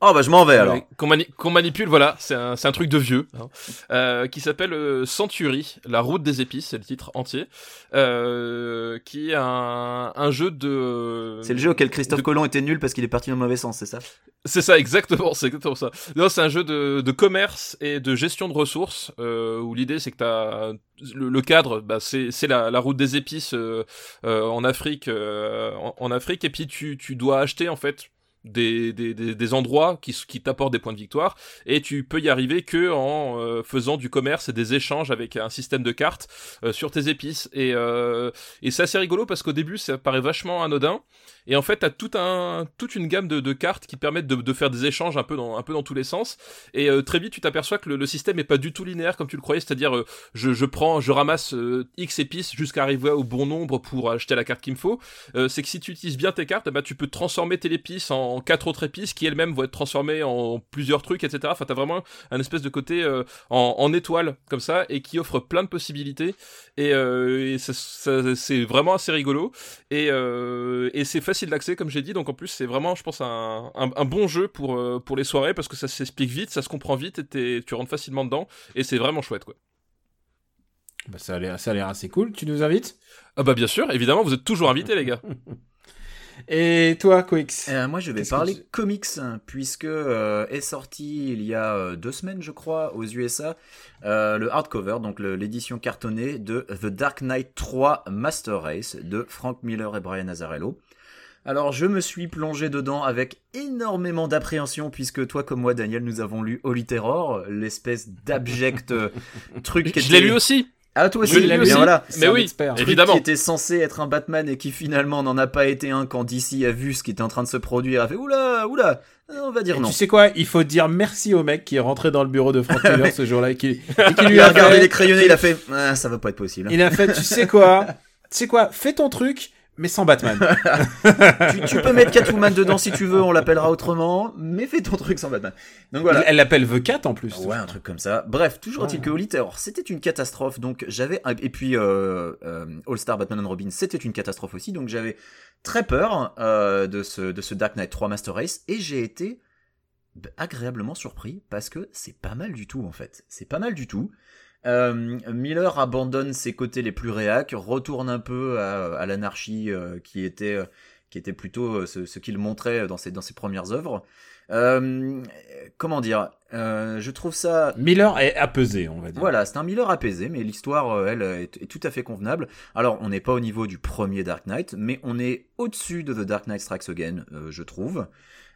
Oh bah je m'en vais alors. qu'on mani- qu'on manipule, voilà, c'est un, c'est un truc de vieux, hein, euh, qui s'appelle euh, Century, la route des épices, c'est le titre entier, euh, qui est un, un jeu de... C'est le jeu auquel Christophe de- Colomb était nul parce qu'il est parti dans le mauvais sens, c'est ça? C'est ça, exactement, c'est exactement ça. Non, c'est un jeu de, de commerce et de gestion de ressources, euh, où l'idée c'est que t'as le, le cadre, bah, c'est c'est la, la route des épices euh, euh, en Afrique, euh, en, en Afrique, et puis tu, tu dois acheter en fait des, des, des, des endroits qui, qui t'apportent des points de victoire, et tu peux y arriver que en euh, faisant du commerce et des échanges avec un système de cartes euh, sur tes épices. Et, euh, et c'est assez rigolo parce qu'au début ça paraît vachement anodin. Et en fait, t'as tout un, toute une gamme de, cartes qui permettent de, faire des échanges un peu dans, un peu dans tous les sens. Et euh, très vite, tu t'aperçois que le, système est pas du tout linéaire comme tu le croyais. C'est-à-dire, euh, je, je prends, je ramasse euh, X épices jusqu'à arriver au bon nombre pour acheter la carte qu'il me faut. C'est que si tu utilises bien tes cartes, bah, tu peux transformer tes épices en quatre autres épices qui elles-mêmes vont être transformées en plusieurs trucs, etc. Enfin, t'as vraiment un espèce de côté en, en étoile comme ça et qui offre plein de possibilités. Et, ça- c'est vraiment assez rigolo. Et, et c'est facile d'accès, comme j'ai dit. Donc en plus, c'est vraiment, je pense, un, un, un bon jeu pour, euh, pour les soirées parce que ça s'explique vite, ça se comprend vite et tu rentres facilement dedans. Et c'est vraiment chouette, quoi. bah, ça, a l'air, ça a l'air assez cool. Tu nous invites? Ah bah bien sûr, évidemment, vous êtes toujours invités, les gars. Et toi, Coix? Euh, moi, je vais que parler tu- comics, hein, puisque euh, est sorti il y a euh, deux semaines, je crois, aux USA, euh, le hardcover, donc l'édition cartonnée de The Dark Knight 3 Master Race de Frank Miller et Brian Azzarello. Alors, je me suis plongé dedans avec énormément d'appréhension, puisque toi comme moi, Daniel, nous avons lu Holy Terror, l'espèce d'abject euh, truc Je l'ai lu aussi. Ah, toi aussi, Je l'ai bien lu aussi. voilà. Mais oui, expert. Évidemment. qui était censé être un Batman et qui finalement n'en a pas été un quand DC a vu ce qui était en train de se produire, a fait oula, oula, on va dire Et non. Tu sais quoi Il faut dire merci au mec qui est rentré dans le bureau de Frank Miller ce jour-là et qui, et qui lui a a regardé fait- les crayonnés, il a fait ah, ça va pas être possible. Il a fait, tu sais quoi Tu sais quoi Fais ton truc, mais sans Batman. tu, tu peux mettre Catwoman dedans si tu veux, on l'appellera autrement, mais fais ton truc sans Batman. Donc voilà. Elle l'appelle The Cat en plus. Ouais, un truc comme ça. Bref, toujours est-il que Holy Terror, c'était une catastrophe. Donc j'avais et puis euh, euh, All Star Batman and Robin, c'était une catastrophe aussi. Donc j'avais très peur euh, de ce de ce Dark Knight 3 Master Race et j'ai été agréablement surpris parce que c'est pas mal du tout en fait. C'est pas mal du tout. Euh, Miller abandonne ses côtés les plus réacs, retourne un peu à, à l'anarchie euh, qui était euh, qui était plutôt ce, ce qu'il montrait dans ses dans ses premières œuvres. Euh, comment dire Je trouve ça Miller est apaisé, on va dire. voilà, c'est un Miller apaisé, mais l'histoire, elle, est, est tout à fait convenable. Alors, on n'est pas au niveau du premier Dark Knight, mais on est au-dessus de The Dark Knight Strikes Again, je trouve.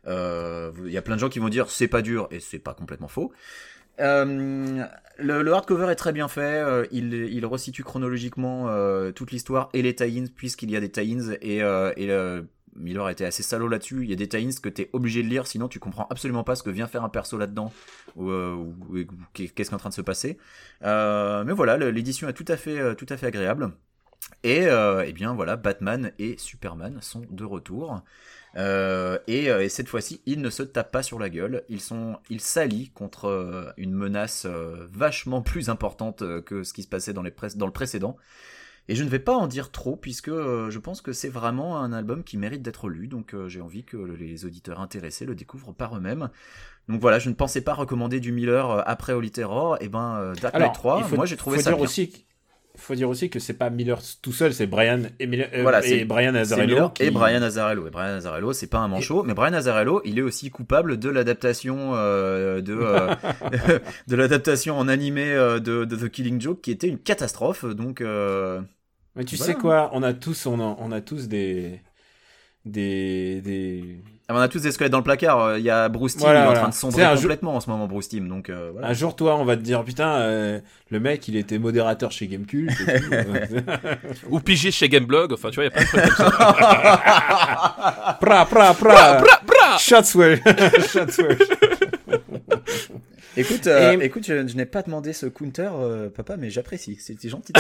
Il y a plein de gens qui vont dire c'est pas dur, et c'est pas complètement faux. Euh, le, hardcover est très bien fait, euh, il, resitue chronologiquement euh, toute l'histoire et les tie-ins, puisqu'il y a des tie-ins, et, et Miller a été assez salaud là-dessus. Il y a des tie-ins que t'es obligé de lire, sinon tu comprends absolument pas ce que vient faire un perso là-dedans, ou, qu'est-ce qui est en train de se passer. Mais voilà, l'édition est tout à fait, agréable. Et bien voilà, Batman et Superman sont de retour. Euh, et, euh, et cette fois-ci, ils ne se tapent pas sur la gueule. Ils sont, ils s'allient contre euh, une menace vachement plus importante que ce qui se passait dans, les pré- dans le précédent. Et je ne vais pas en dire trop puisque je pense que c'est vraiment un album qui mérite d'être lu. Donc j'ai envie que les auditeurs intéressés le découvrent par eux-mêmes. Donc voilà, je ne pensais pas recommander du Miller après Holy Terror. Et ben euh, Dark Knight Alors, 3, il faut, moi j'ai trouvé faut ça dire bien. aussi. Faut dire aussi que c'est pas Miller tout seul, c'est Brian et, Miller- euh, Voilà, et c'est- Brian. Miller qui- et Brian Azzarello. Et Brian c'est pas un manchot, mais Brian Azzarello, il est aussi coupable de l'adaptation euh, de euh, de l'adaptation en animé de, de The Killing Joke, qui était une catastrophe. Donc Mais tu Voilà. sais quoi? On a tous, on a, on a tous des, des, des. Ah, on a tous des squelettes dans le placard. Il y a Bruce Timm, Voilà, il est en train de sombrer complètement en ce moment, Bruce Timm. Donc euh, voilà. Un jour, toi, on va te dire putain, euh, le mec, il était modérateur chez tout. Ou pigiste chez Gameblog, enfin tu vois, il y a plein de trucs comme ça. pra, pra, pra. Ah Shots were- Shots were- Écoute, euh, Et- écoute, je, je n'ai pas demandé ce counter, euh, papa, mais j'apprécie. C'était gentil.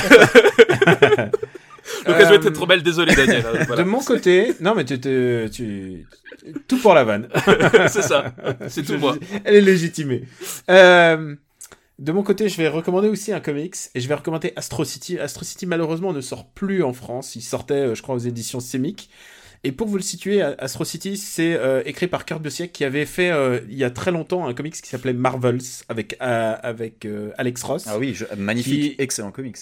L'occasion Euh, était trop belle, désolé Daniel. euh, voilà. De mon côté, non mais tu, tu, tu- tout pour la vanne. c'est ça, c'est tout moi. Elle est légitimée. Euh, de mon côté, je vais recommander aussi un comics et je vais recommander Astro City. Astro City malheureusement ne sort plus en France. Il sortait, euh, je crois, aux éditions Semic. Et pour vous le situer, Astro City, c'est euh, écrit par Kurt Busiek qui avait fait euh, il y a très longtemps un comics qui s'appelait Marvels avec euh, avec euh, Alex Ross. Ah oui, je- magnifique, Qui- excellent comics.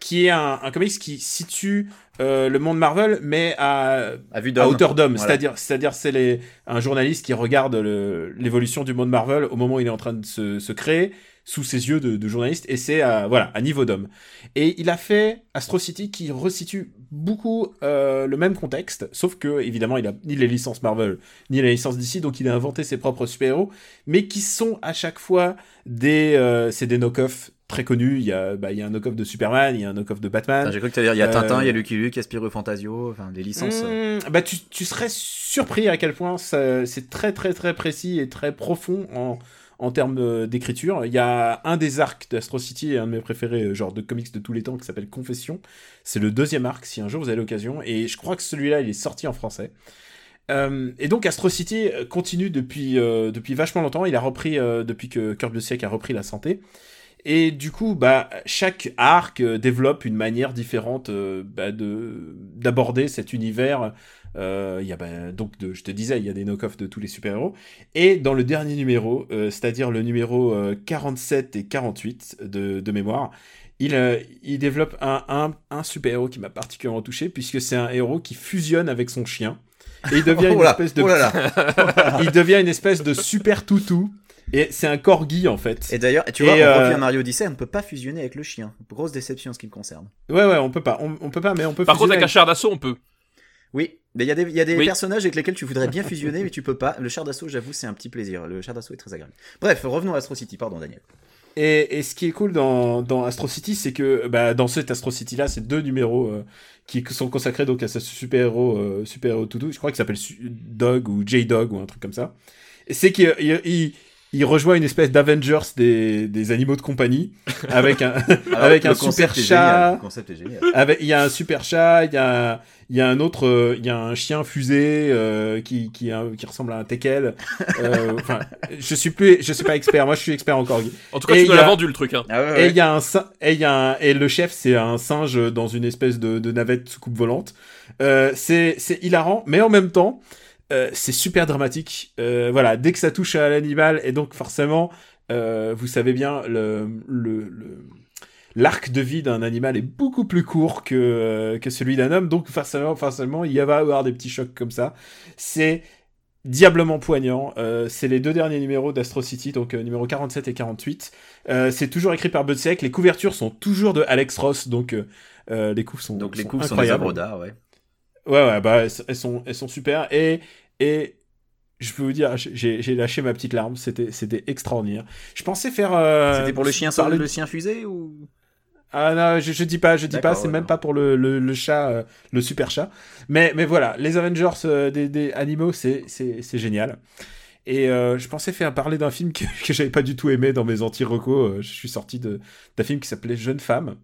Qui est un, un comics qui situe euh, le monde Marvel, mais à, À vue à hauteur d'homme. Voilà. C'est-à-dire, c'est-à-dire, c'est les, un journaliste qui regarde le- l'évolution du monde Marvel au moment où il est en train de se, se créer sous ses yeux de, de journaliste, et c'est à, voilà, à niveau d'homme. Et il a fait Astro City qui resitue beaucoup euh, le même contexte, sauf que, évidemment, il a ni les licences Marvel, ni les licences d'ici, donc il a inventé ses propres super-héros, mais qui sont à chaque fois des, euh, c'est des knock-offs très connus. Il y a, bah, il y a un knock-off de Superman, il y a un knock-off de Batman. J'ai cru que tu dire il y a Euh, Tintin, il y a Lucky Luke, il y a Spirou Fantasio, enfin les licences. Mmh, bah tu, tu serais surpris à quel point c'est très très très précis et très profond en, en termes euh, d'écriture. Il y a un des arcs d'Astro City, un de mes préférés, euh, genre de comics de tous les temps, qui s'appelle Confession. C'est le deuxième arc, si un jour vous avez l'occasion. Et je crois que celui-là, il est sorti en français. Euh, et donc Astro City continue depuis, euh, depuis vachement longtemps. Il a repris, euh, depuis que Kurt Busiek a repris la santé. Et du coup, bah, chaque arc euh, développe une manière différente euh, bah, de d'aborder cet univers. Euh, y a bah, donc, de, je te disais, il y a des knock-offs de tous les super-héros. Et dans le dernier numéro, euh, c'est-à-dire le numéro euh, 47 et 48 de, de mémoire, il, il développe un, un, un super-héros qui m'a particulièrement touché, puisque c'est un héros qui fusionne avec son chien. Et il devient une Oh là, espèce de oh là là. il devient une espèce de super toutou. Et c'est un corgi en fait. Et d'ailleurs, tu vois, Et, on euh, revient à Mario Odyssey, on ne peut pas fusionner avec le chien. Grosse déception en ce qui me concerne. Ouais ouais, on peut pas, on, on peut pas, mais on peut. Par contre, avec un char d'assaut, on peut. Oui, mais il y a des, il y a des Oui. personnages avec lesquels tu voudrais bien fusionner, mais tu peux pas. Le char d'assaut, j'avoue, c'est un petit plaisir. Le char d'assaut est très agréable. Bref, revenons à Astro City, pardon Daniel. Et, et ce qui est cool dans, dans Astro City, c'est que bah, dans cet Astro City là, c'est deux numéros euh, qui sont consacrés donc à ce super héros, euh, super héros toutou. Je crois qu'il s'appelle Dog ou J Dog ou un truc comme ça. Et c'est qu'il il, rejoint une espèce d'Avengers des, des animaux de compagnie avec un avec le un super chat. Le concept est génial. Avec, il y a un super chat, il y a, il y a un autre, euh, il y a un chien fusée euh, qui, qui, a- qui ressemble à un teckel. Euh, Enfin, je suis plus, je suis pas expert. Moi, je suis expert en corgi. En tout cas, Et tu il nous l'as a- vendu le truc. Hein. Ah ouais, Et il y a un et il y a un- et le chef, c'est un singe dans une espèce de, de navette sous coupe volante. Euh, c'est, c'est hilarant, mais en même temps, euh, c'est super dramatique. Euh, voilà, dès que ça touche à l'animal, et donc forcément, euh, vous savez bien, le, le, le- l'arc de vie d'un animal est beaucoup plus court que, euh, que celui d'un homme, donc forcément, forcément, il y va avoir des petits chocs comme ça. C'est diablement poignant. Euh, c'est les deux derniers numéros d'Astro City, donc euh, numéro 47 et 48. Euh, c'est toujours écrit par Budsek. Les couvertures sont toujours de Alex Ross, donc les coups sont Donc les sont coups sont des incroyables. œuvres d'art, ouais. Ouais, ouais, bah elles, sont, elles sont super. Et, et je peux vous dire, j'ai j'ai lâché ma petite larme. C'était, c'était extraordinaire. Je pensais faire. euh, C'était pour le chien, parler le chien fusée ou? Ah non, je, je dis pas, je dis pas. C'est ouais, même non. pas pour le, le, le chat, euh, le super chat. Mais, mais voilà, les Avengers euh, des, des animaux, c'est, c'est, c'est génial. Et euh, je pensais faire parler d'un film que, que j'avais pas du tout aimé dans mes anti-recos. Euh, Je suis sorti de, d'un film qui s'appelait Jeune femme.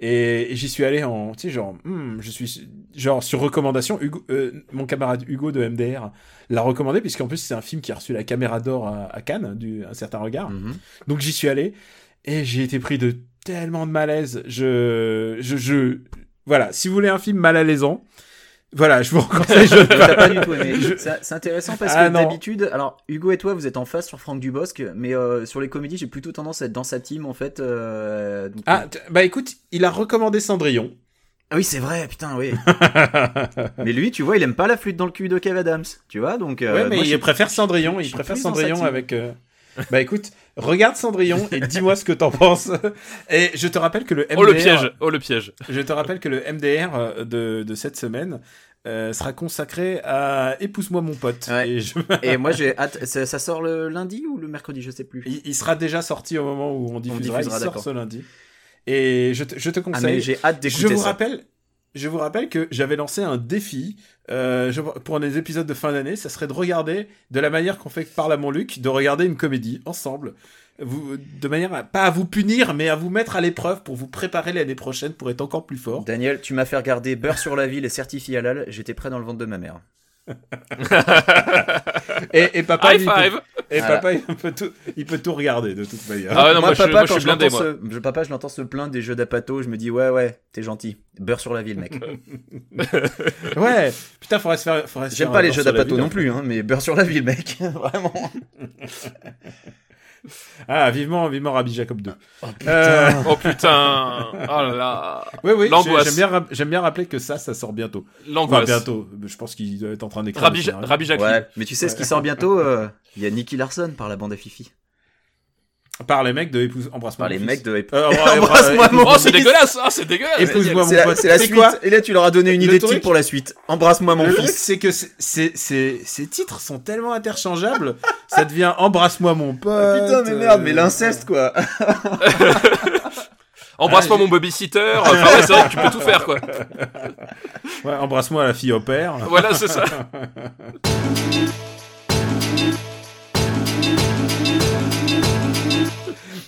Et, et j'y suis allé en, tu sais, genre, hmm, je suis, genre, sur recommandation. Hugo, euh, mon camarade Hugo de MDR l'a recommandé, puisqu'en plus, c'est un film qui a reçu la caméra d'or à, à Cannes, du, un certain regard. Mhm. Donc j'y suis allé et j'ai été pris de tellement de malaise. Je, je, je, voilà. Si vous voulez un film mal alaisant, voilà, je vous conseille. Je... T'as pas du tout aimé. Je- C'est intéressant parce Ah, que d'habitude, alors Hugo et toi, vous êtes en face sur Franck Dubosc, mais euh, sur les comédies, j'ai plutôt tendance à être dans sa team en fait. euh, donc- Ah, t- bah écoute, il a recommandé Cendrillon. Ah oui, c'est vrai, putain, oui. mais lui, tu vois, il aime pas la flûte dans le cul de Kev Adams, tu vois, donc. euh, ouais, mais moi, il préfère Cendrillon. Il préfère Cendrillon avec. euh, Bah écoute, regarde Cendrillon et dis-moi ce que t'en penses. Et je te rappelle que le MDR, Oh le piège, oh le piège. je te rappelle que le MDR euh, de, de cette semaine euh, sera consacré à épouse-moi mon pote. Ouais. Et je... Et moi, j'ai hâte. Ça, ça sort le lundi ou le mercredi, je sais plus. Il, il sera déjà sorti au moment où on diffusera. diffusera, il sort ce lundi. Et je te, je te Ah, mais conseille. j'ai hâte je d'écouter vous ça. rappelle, je vous rappelle que j'avais lancé un défi euh, je- pour les épisodes de fin d'année. Ça serait de regarder, de la manière qu'on fait par la mon Luc, de regarder une comédie ensemble. De manière pas à vous punir, mais à vous mettre à l'épreuve pour vous préparer l'année prochaine pour être encore plus fort. Daniel, tu m'as fait regarder Beurre sur la ville et certifié halal. J'étais prêt dans le ventre de ma mère. Et, et papa, High il peut- five et Voilà. papa, il peut, tout, il peut tout regarder de toute manière. Ah ouais, non, moi, papa, moi, je quand suis blindé, l'entends moi. se- je- papa, je l'entends se plaindre des jeux d'apato. Je me dis, ouais, ouais, t'es gentil. Beurre sur la ville, mec. Ouais, putain, faudrait se faire. faudrait J'aime pas les jeux d'apato non hein. plus, hein, mais beurre sur la ville, mec. Vraiment. Ah, vivement, vivement Rabbi Jacob 2. putain. Oh putain Oh là là Oui, oui, j'aime bien, bien rappeler que ça, ça sort bientôt. Enfin, L'angoisse. bientôt. Je pense qu'il doit être en train d'écrire. Rabbi, le Ja- scénario. Rabbi Jackie. Ouais, mais tu sais ce qui sort bientôt euh, Il y a Nicky Larson par la bande à Fifi. Par les mecs de épouse, embrasse-moi. Par les mecs de. Euh, ouais, Embrasse-moi mon Oh, c'est dégueulasse Ah, c'est dégueulasse Épouse-moi mon pote. c'est la suite. quoi Et là, tu leur as donné une Le idée de truc- titre pour la suite. Embrasse-moi mon Le truc, fils. c'est que c'est- c'est- c'est- ces titres sont tellement interchangeables, ça devient embrasse-moi mon pote. Ah, putain, mais merde, mais euh, l'inceste quoi. Embrasse-moi Ah, mon babysitter Enfin ouais, c'est vrai que tu peux tout faire, quoi. Ouais, embrasse-moi la fille au père. Voilà, c'est ça.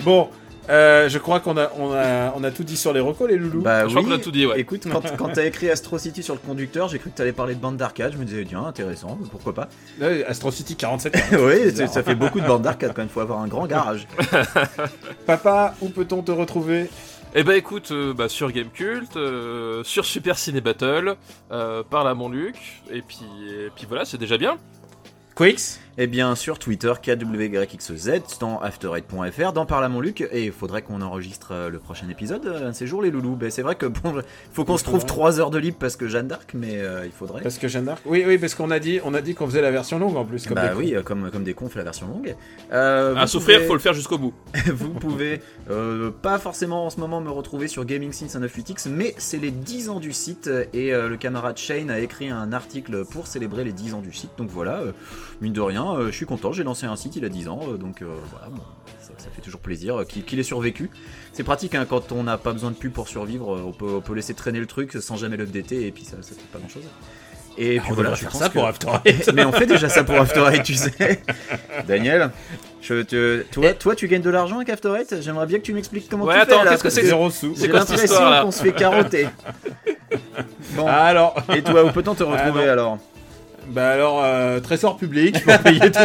Bon, euh, je crois qu'on a, on a, on a tout dit sur les recos, les loulous. Bah Je crois oui. qu'on a tout dit, ouais. Écoute, quand, quand t'as écrit Astro City sur le conducteur, j'ai cru que t'allais parler de bande d'arcade. Je me disais, tiens, intéressant, pourquoi pas. Ouais, Astro City 47. oui, c'est- ça fait beaucoup de bandes d'arcade quand il faut avoir un grand garage. Papa, où peut-on te retrouver? Eh ben écoute, euh, bah, sur Gamecult, euh, sur Super Ciné Battle, euh, par là mon Luc, et puis, et puis voilà, c'est déjà bien. Et bien sur Twitter, KWYXZ, dans afterite.fr, dans Parle à mon Luc, et il faudrait qu'on enregistre euh, le prochain épisode, euh, un de ces jours les loulous. Ben, c'est vrai que bon, il faut qu'on se trouve faudrait. 3 heures de libre parce que Jeanne d'Arc, mais euh, il faudrait. Parce que Jeanne d'Arc. Oui, oui, parce qu'on a dit, on a dit qu'on faisait la version longue en plus. Comme Bah oui, euh, comme, comme des cons, on fait la version longue. Euh, À souffrir, pouvez- faut le faire jusqu'au bout. vous pouvez euh, pas forcément en ce moment me retrouver sur Gaming Scene 198X, mais c'est les 10 ans du site et euh, le camarade Shane a écrit un article pour célébrer les 10 ans du site. Donc voilà, euh, mine de rien, euh, je suis content, j'ai lancé un site il a 10 ans, euh, donc euh, voilà, bon, ça, ça fait toujours plaisir qu'il ait survécu. C'est pratique hein, quand on n'a pas besoin de pub pour survivre, on peut, on peut laisser traîner le truc sans jamais l'updater et puis ça, ça fait pas grand chose. Et puis on voilà, je faire pense ça que- pour After Eight. mais on fait déjà ça pour After Eight, tu sais. Daniel, je te... toi, toi, tu gagnes de l'argent avec After Eight? J'aimerais bien que tu m'expliques comment Ouais, tu attends, fais là. qu'est-ce que c'est Zéro sous. J'ai l'impression qu'on se fait carotter. Bon, Ah, alors, et toi, où peut-on te retrouver Ah, non. alors? Bah alors, euh, trésor public pour payer tout.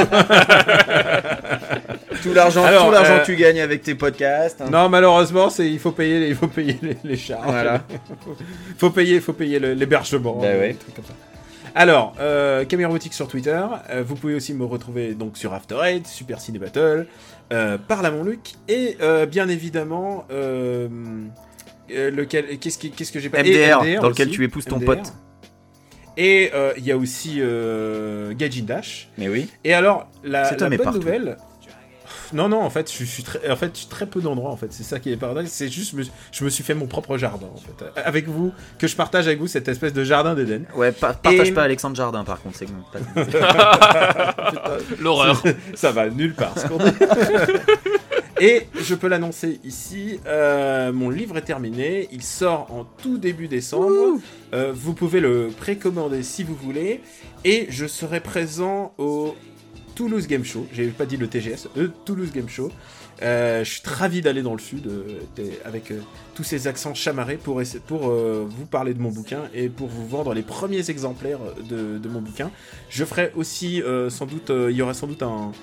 Tout l'argent, Alors, tout l'argent euh, que tu gagnes avec tes podcasts. hein. non, malheureusement, c'est il faut payer, les- il faut payer les, les charges. Voilà. faut payer, faut payer l'hébergement. Bah ouais. des trucs comme ça. Alors, euh, Caméra Boutique sur Twitter. euh, vous pouvez aussi me retrouver donc sur After Eight, Super Ciné Battle, euh, Parle à mon Luc et bien évidemment lequel qu'est-ce qui- qu'est-ce que j'ai pas et MDR, dans lequel aussi, tu épouses ton MDR. pote. Et euh, il y a aussi euh, Gaijin Dash. Mais oui. Et alors la, bonne partout. nouvelle. Non non en fait je suis très en fait je suis très peu d'endroits en fait c'est ça qui est paradoxe c'est juste je me, je me suis fait mon propre jardin en fait avec vous que je partage avec vous cette espèce de jardin d'Éden Ouais, pa- partage Et- pas Alexandre Jardin par contre, c'est pas... L'horreur. ça va nulle part ce qu'on dit. Et je peux l'annoncer ici, euh, mon livre est terminé, il sort en tout début décembre. Euh, vous pouvez le précommander si vous voulez. Et je serai présent au Toulouse Game Show. J'ai pas dit le TGS, le Toulouse Game Show. Euh, je suis ravi d'aller dans le sud avec tous ces accents chamarrés pour, vous parler de mon bouquin et pour vous vendre les premiers exemplaires de, de mon bouquin. Je ferai aussi sans doute, il y aura sans doute un,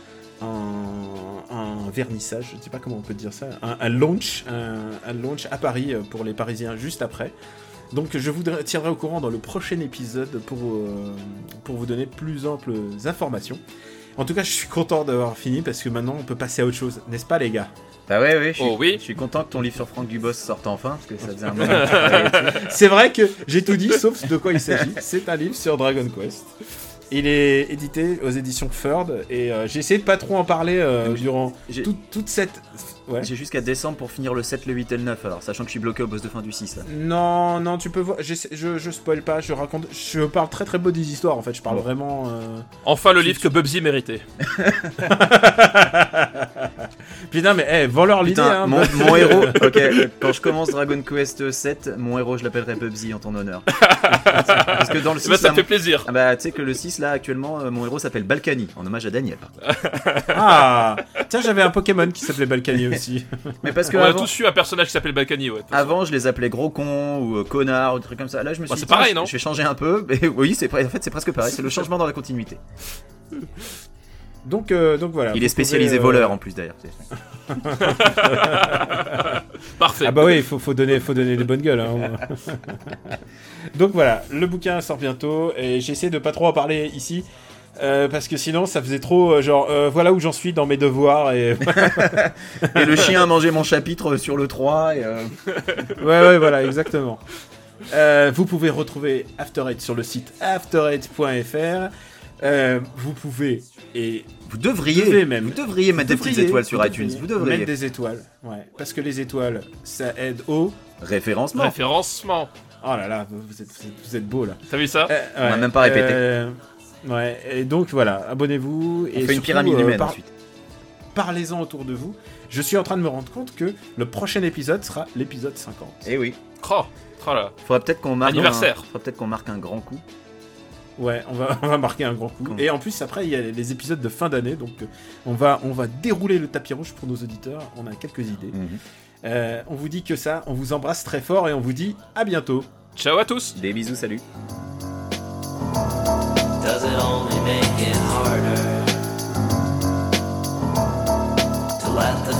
un, un vernissage, je ne sais pas comment on peut dire ça, un, un launch, un, un launch à Paris euh, pour les Parisiens juste après. Donc je vous tiendrai au courant dans le prochain épisode pour, euh, pour vous donner plus amples informations. En tout cas, je suis content d'avoir fini parce que maintenant on peut passer à autre chose, n'est-ce pas les gars? Bah ouais, ouais, je suis, Oh oui. je suis content que ton livre sur Franck Dubos sorte enfin, parce que ça faisait un moment. C'est vrai que j'ai tout dit sauf de quoi il s'agit. C'est un livre sur Dragon Quest. Il est édité aux éditions Ferd et euh, j'ai essayé de pas trop en parler euh, durant toute, cette. Ouais. J'ai jusqu'à décembre pour finir le 7, le 8 et le 9, alors sachant que je suis bloqué au boss de fin du 6 là. Non, non, tu peux voir. Je, je spoil pas, je raconte. Je parle très très peu des histoires en fait. Je parle vraiment. euh, Enfin, le livre que Bubsy méritait. Putain, mais eh, vends-leur l'idée. Hein, mon, mon héros, ok, quand je commence Dragon Quest 7, mon héros, je l'appellerai Bubsy en ton honneur. Parce que dans le 6, Bah, ça là, me fait plaisir. ah bah, tu sais que le 6, là, actuellement, euh, mon héros s'appelle Balkany, en hommage à Daniel. Ah, tiens, j'avais un Pokémon qui s'appelait Balkany aussi. Mais parce que On a tous eu un personnage qui s'appelle Balkany, ouais. avant, je les appelais gros cons ou euh, connards ou des trucs comme ça. Là, je me suis Bah, dit, pareil, non Je vais changer un peu. Mais oui, en fait, c'est presque pareil. C'est le changement dans la continuité. Donc, euh, donc voilà. Il est spécialisé pouvez, euh, voleur en plus d'ailleurs. Parfait. Ah bah oui, il faut, faut, donner, faut donner des bonnes gueules. hein. Donc voilà, le bouquin sort bientôt et j'essaie de pas trop en parler ici. euh, parce que sinon ça faisait trop euh, genre euh, voilà où j'en suis dans mes devoirs et Et le chien a mangé mon chapitre sur le 3. Et, euh, ouais ouais voilà exactement Euh, vous pouvez retrouver After Eight sur le site after8.fr Euh, vous pouvez et Vous devriez, devez même. vous devriez mettre des petites étoiles sur vous iTunes. Vous devriez. mettre des étoiles ouais parce que les étoiles ça aide au Référencement. Référencement. oh là là vous êtes, vous êtes, vous êtes beau là T'as vu ça Euh, On ouais, même pas répéter. euh, ouais, et donc voilà, abonnez-vous. On et fait une pyramide euh, humaine par- ensuite. Parlez-en autour de vous. Je suis en train de me rendre compte que le prochain épisode sera l'épisode 50. Eh oui. Oh, oh là. Faudra peut-être qu'on marque. Anniversaire. Un... Faudra peut-être qu'on marque un grand coup. Ouais, on va, on va marquer un grand coup. Et en plus, après, il y a les épisodes de fin d'année, donc euh, on va, on va dérouler le tapis rouge pour nos auditeurs. On a quelques idées. Mhm. Euh, on vous dit que ça, on vous embrasse très fort et on vous dit à bientôt. Ciao à tous. Des bisous, salut. Does it only make it harder to let the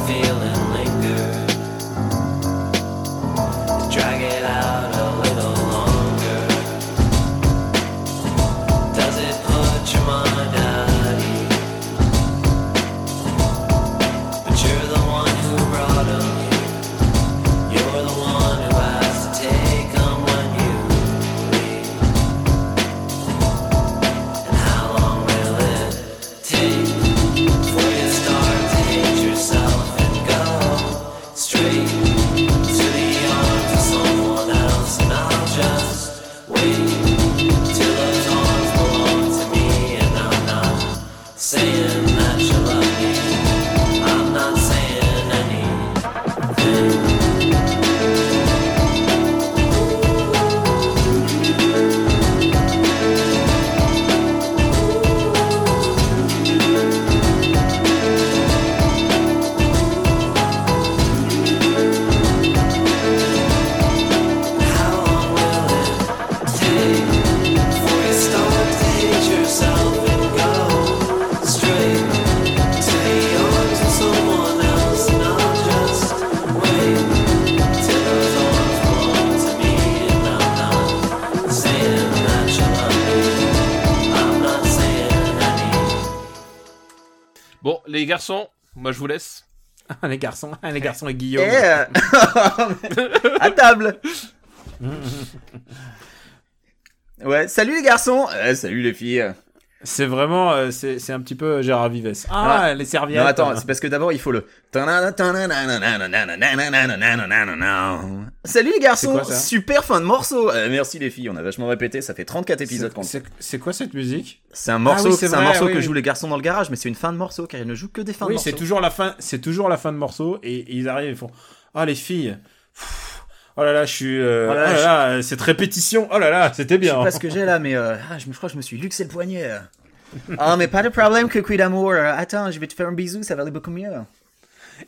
moi je vous laisse. Les garçons, les garçons et Guillaume. Eh, euh, à table. Ouais, salut les garçons. Euh, salut les filles. C'est vraiment, euh, c'est c'est un petit peu Gérard Vives. Ah, les serviettes. Non, attends, c'est parce que d'abord il faut le. Salut les garçons, quoi, ça super fin de morceau. Euh, merci les filles, on a vachement répété, ça fait 34 épisodes C'est- qu'on. C'est c'est quoi cette musique C'est un morceau, Ah oui, c'est c'est un vrai, morceau oui, que oui. jouent les garçons dans le garage, mais c'est une fin de morceau car ils ne jouent que des fins de Oui, morceau. c'est toujours la fin. C'est toujours la fin de morceau et, et ils arrivent, ils font. Ah les filles. Pff, Oh là là, je suis. euh, Oh oh là là là, là, cette répétition. Oh là là, c'était Je sais bien. pas ce que j'ai là, mais euh, ah, je me crois que je me suis luxé le poignet. Ah, mais pas de problème, que d'amour. Attends, je vais te faire un bisou, ça va aller beaucoup mieux.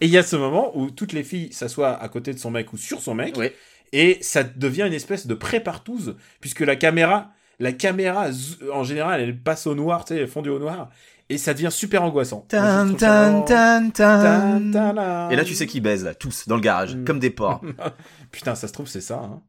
Et il y a ce moment où toutes les filles s'assoient à côté de son mec ou sur son mec, Oui. et ça devient une espèce de pré-partouze, puisque la caméra, la caméra, en général, elle passe au noir, tu sais, fondue au noir, et ça devient super angoissant. Tan, tan, tan, tan. Et là, tu sais qu'ils baisent, là, tous, dans le garage, Mm. comme des porcs. Putain, ça se trouve, c'est ça. Hein.